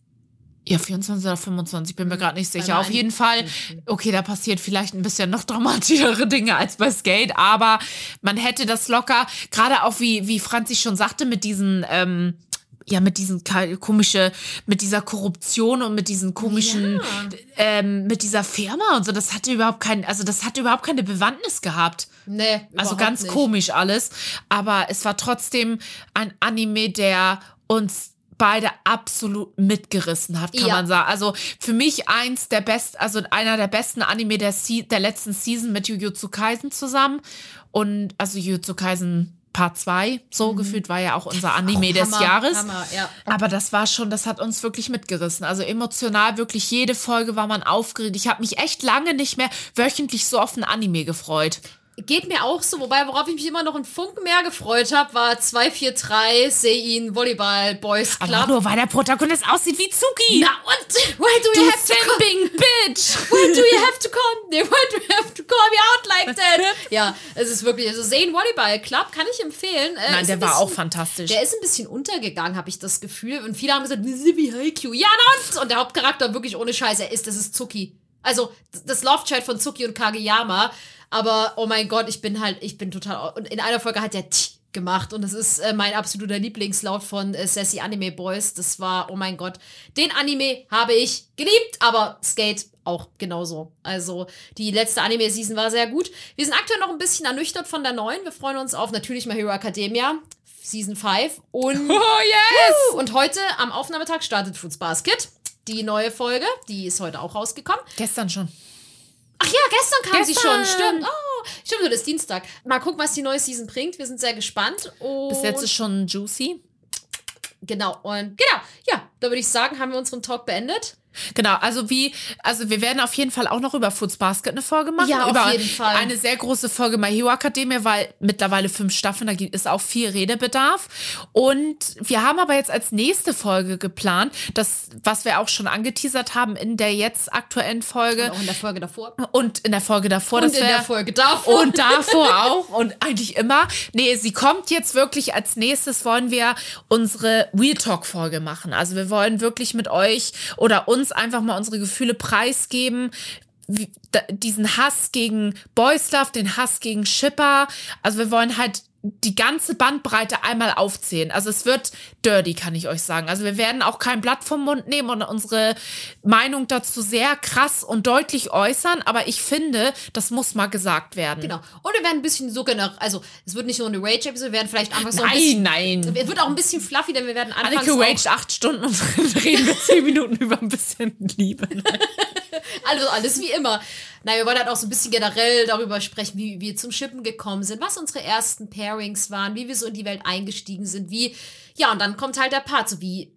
Ja, 24 oder 25, bin mir gerade nicht sicher. Auf jeden Fall, okay, da passiert vielleicht ein bisschen noch dramatischere [laughs] Dinge als bei Skate, aber man hätte das locker, gerade auch wie, wie Franzi schon sagte, mit diesen, ähm, ja, mit diesen komische, mit dieser Korruption und mit diesen komischen, ähm, mit dieser Firma und so, das hatte überhaupt kein, also das hatte überhaupt keine Bewandtnis gehabt. Nee, Also ganz nicht. komisch alles. Aber es war trotzdem ein Anime, der uns beide absolut mitgerissen hat, kann Ja. man sagen. Also für mich eins der besten, also einer der besten Anime der, Se der letzten Season mit Jujutsu Kaisen zusammen. Und also Jujutsu Kaisen Part 2, so gefühlt war ja auch unser Anime des Hammer, Jahres. Hammer, ja. Aber das war schon, das hat uns wirklich mitgerissen. Also emotional, wirklich jede Folge war man aufgeregt. Ich habe mich echt lange nicht mehr wöchentlich so auf ein Anime gefreut. Geht mir auch so, wobei, worauf ich mich immer noch einen Funken mehr gefreut habe, war 243 Sein Volleyball Boys Club. Aber nur weil der Protagonist aussieht wie Zuki. Na und? Why do you du have to simping bitch. Why do you have to call nee, Why do you have to call me out like that? [laughs] ja, es ist wirklich, also Sein Volleyball Club kann ich empfehlen. Äh, Nein, der war auch bisschen- fantastisch. Der ist ein bisschen untergegangen, habe ich das Gefühl. Und viele haben gesagt, wie Haikyuu. Ja, na und? Und der Hauptcharakter wirklich ohne Scheiß, er ist, das ist Zuki. Also, das Love-Chat von Zuki und Kageyama. Aber, oh mein Gott, ich bin halt, ich bin total. Und in einer Folge hat der T gemacht. Und das ist äh, mein absoluter Lieblingslaut von äh, Sassy Anime Boys. Das war, oh mein Gott. Den Anime habe ich geliebt, aber Skate auch genauso. Also, die letzte Anime-Season war sehr gut. Wir sind aktuell noch ein bisschen ernüchtert von der neuen. Wir freuen uns auf natürlich My Hero Academia. Season 5 und [laughs] Oh yes! und heute am Aufnahmetag startet Fruits Basket. Die neue Folge, die ist heute auch rausgekommen. Gestern schon. Ach ja, gestern kam sie Gestern. schon, stimmt. Oh, stimmt, heute ist Dienstag. Mal gucken, was die neue Season bringt. Wir sind sehr gespannt. Und Bis jetzt ist schon juicy. genau, und genau, ja, da würde ich sagen, haben wir unseren Talk beendet. Genau, also wie, also wir werden auf jeden Fall auch noch über Foods Basket eine Folge machen. Ja, auf jeden Fall. Eine sehr große Folge My Hero Academia, weil mittlerweile fünf Staffeln, da gibt es auch viel Redebedarf. Und wir haben aber jetzt als nächste Folge geplant, das, was wir auch schon angeteasert haben in der jetzt aktuellen Folge Auch in der Folge davor. und in der Folge davor. Und in der Folge davor. Und davor auch und eigentlich immer. Nee, sie kommt jetzt wirklich als nächstes wollen wir unsere Real Talk Folge machen. Also wir wollen wirklich mit euch oder uns einfach mal unsere Gefühle preisgeben. Diesen Hass gegen Boys Love, den Hass gegen Shipper. Also wir wollen halt die ganze Bandbreite einmal aufzählen. Also es wird dirty, kann ich euch sagen. Also wir werden auch kein Blatt vom Mund nehmen und unsere Meinung dazu sehr krass und deutlich äußern. Aber ich finde, das muss mal gesagt werden. Genau. Und wir werden ein bisschen so genau, also es wird nicht nur eine Rage-Episode, wir werden vielleicht einfach so ein Nein, bisschen. nein. Es wird auch ein bisschen fluffy, denn wir werden anfangs Anneke auch, raged acht Stunden und [laughs] reden wir zehn Minuten über ein bisschen Liebe. [laughs] Also alles wie immer. Nein, wir wollen halt auch so ein bisschen generell darüber sprechen, wie wir zum Schippen gekommen sind, was unsere ersten Pairings waren, wie wir so in die Welt eingestiegen sind, wie, ja, und dann kommt halt der Part, so wie,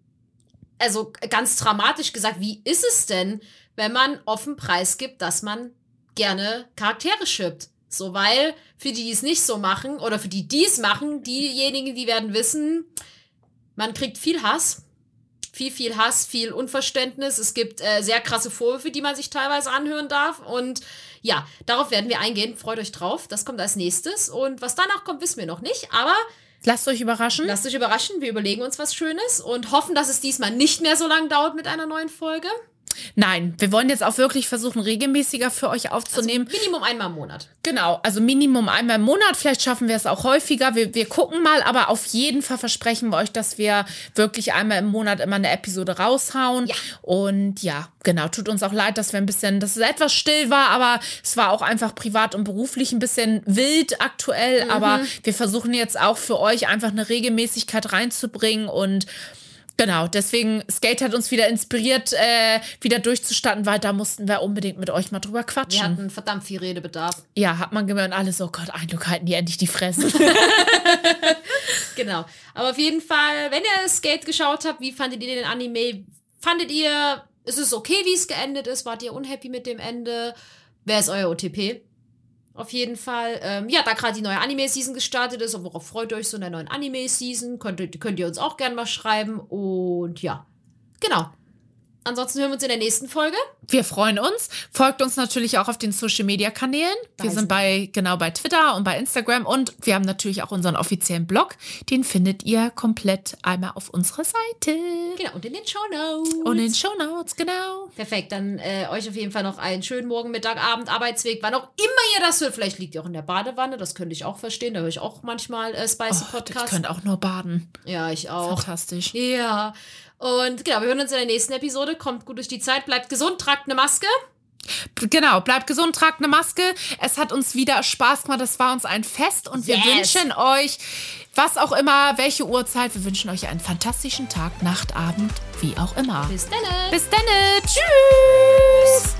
also ganz dramatisch gesagt, wie ist es denn, wenn man offen preisgibt, dass man gerne Charaktere schippt? So, weil für die, die es nicht so machen, oder für die, die es machen, diejenigen, die werden wissen, man kriegt viel Hass viel, viel Hass, viel Unverständnis. Es gibt äh, sehr krasse Vorwürfe, die man sich teilweise anhören darf. Und ja, darauf werden wir eingehen. Freut euch drauf. Das kommt als nächstes. Und was danach kommt, wissen wir noch nicht. Aber Lasst euch überraschen. lasst euch überraschen. Wir überlegen uns was Schönes und hoffen, dass es diesmal nicht mehr so lange dauert mit einer neuen Folge. Nein, wir wollen jetzt auch wirklich versuchen, regelmäßiger für euch aufzunehmen. Minimum einmal im Monat. Genau, also Minimum einmal im Monat. Vielleicht schaffen wir es auch häufiger. Wir, wir gucken mal, aber auf jeden Fall versprechen wir euch, dass wir wirklich einmal im Monat immer eine Episode raushauen. Ja. Und ja, genau, tut uns auch leid, dass wir ein bisschen, dass es etwas still war, aber es war auch einfach privat und beruflich ein bisschen wild aktuell. Aber wir versuchen jetzt auch für euch einfach eine Regelmäßigkeit reinzubringen und Genau, deswegen Skate hat uns wieder inspiriert, äh, wieder durchzustatten, weil da mussten wir unbedingt mit euch mal drüber Wir quatschen. hatten verdammt viel Redebedarf. Ja, hat man gemerkt, alles, oh Gott, Eindruck halten die endlich die Fresse. [laughs] [laughs] Genau. Aber auf jeden Fall, wenn ihr Skate geschaut habt, wie fandet ihr den Anime? Fandet ihr, ist es okay, wie es geendet ist? Wart ihr unhappy mit dem Ende? Wer ist euer OTP? Auf jeden Fall. Ähm, ja, da gerade die neue Anime-Season gestartet ist, worauf freut ihr euch so in der neuen Anime-Season? Könnt, könnt ihr uns auch gerne mal schreiben. Und ja, genau. Ansonsten hören wir uns in der nächsten Folge. Wir freuen uns. Folgt uns natürlich auch auf den Social Media Kanälen. Wir sind bei, genau bei Twitter und bei Instagram und wir haben natürlich auch unseren offiziellen Blog. Den findet ihr komplett einmal auf unserer Seite. Genau, und in den Show Notes. Und in den Show Notes, genau. Perfekt, dann äh, euch auf jeden Fall noch einen schönen Morgen, Mittag, Abend, Arbeitsweg, wann auch immer ihr das hört. Vielleicht liegt ihr auch in der Badewanne, das könnte ich auch verstehen. Da höre ich auch manchmal äh, Spicy Ich Podcasts. könnte auch nur baden. Ja, ich auch. Fantastisch. Ja. Und genau, wir hören uns in der nächsten Episode. Kommt gut durch die Zeit, bleibt gesund, tragt eine Maske. Genau, bleibt gesund, tragt eine Maske. Es hat uns wieder Spaß gemacht. Das war uns ein Fest und wir Yes. wünschen euch was auch immer, welche Uhrzeit. Wir wünschen euch einen fantastischen Tag, Nacht, Abend, wie auch immer. Bis dann. Bis dann. Tschüss.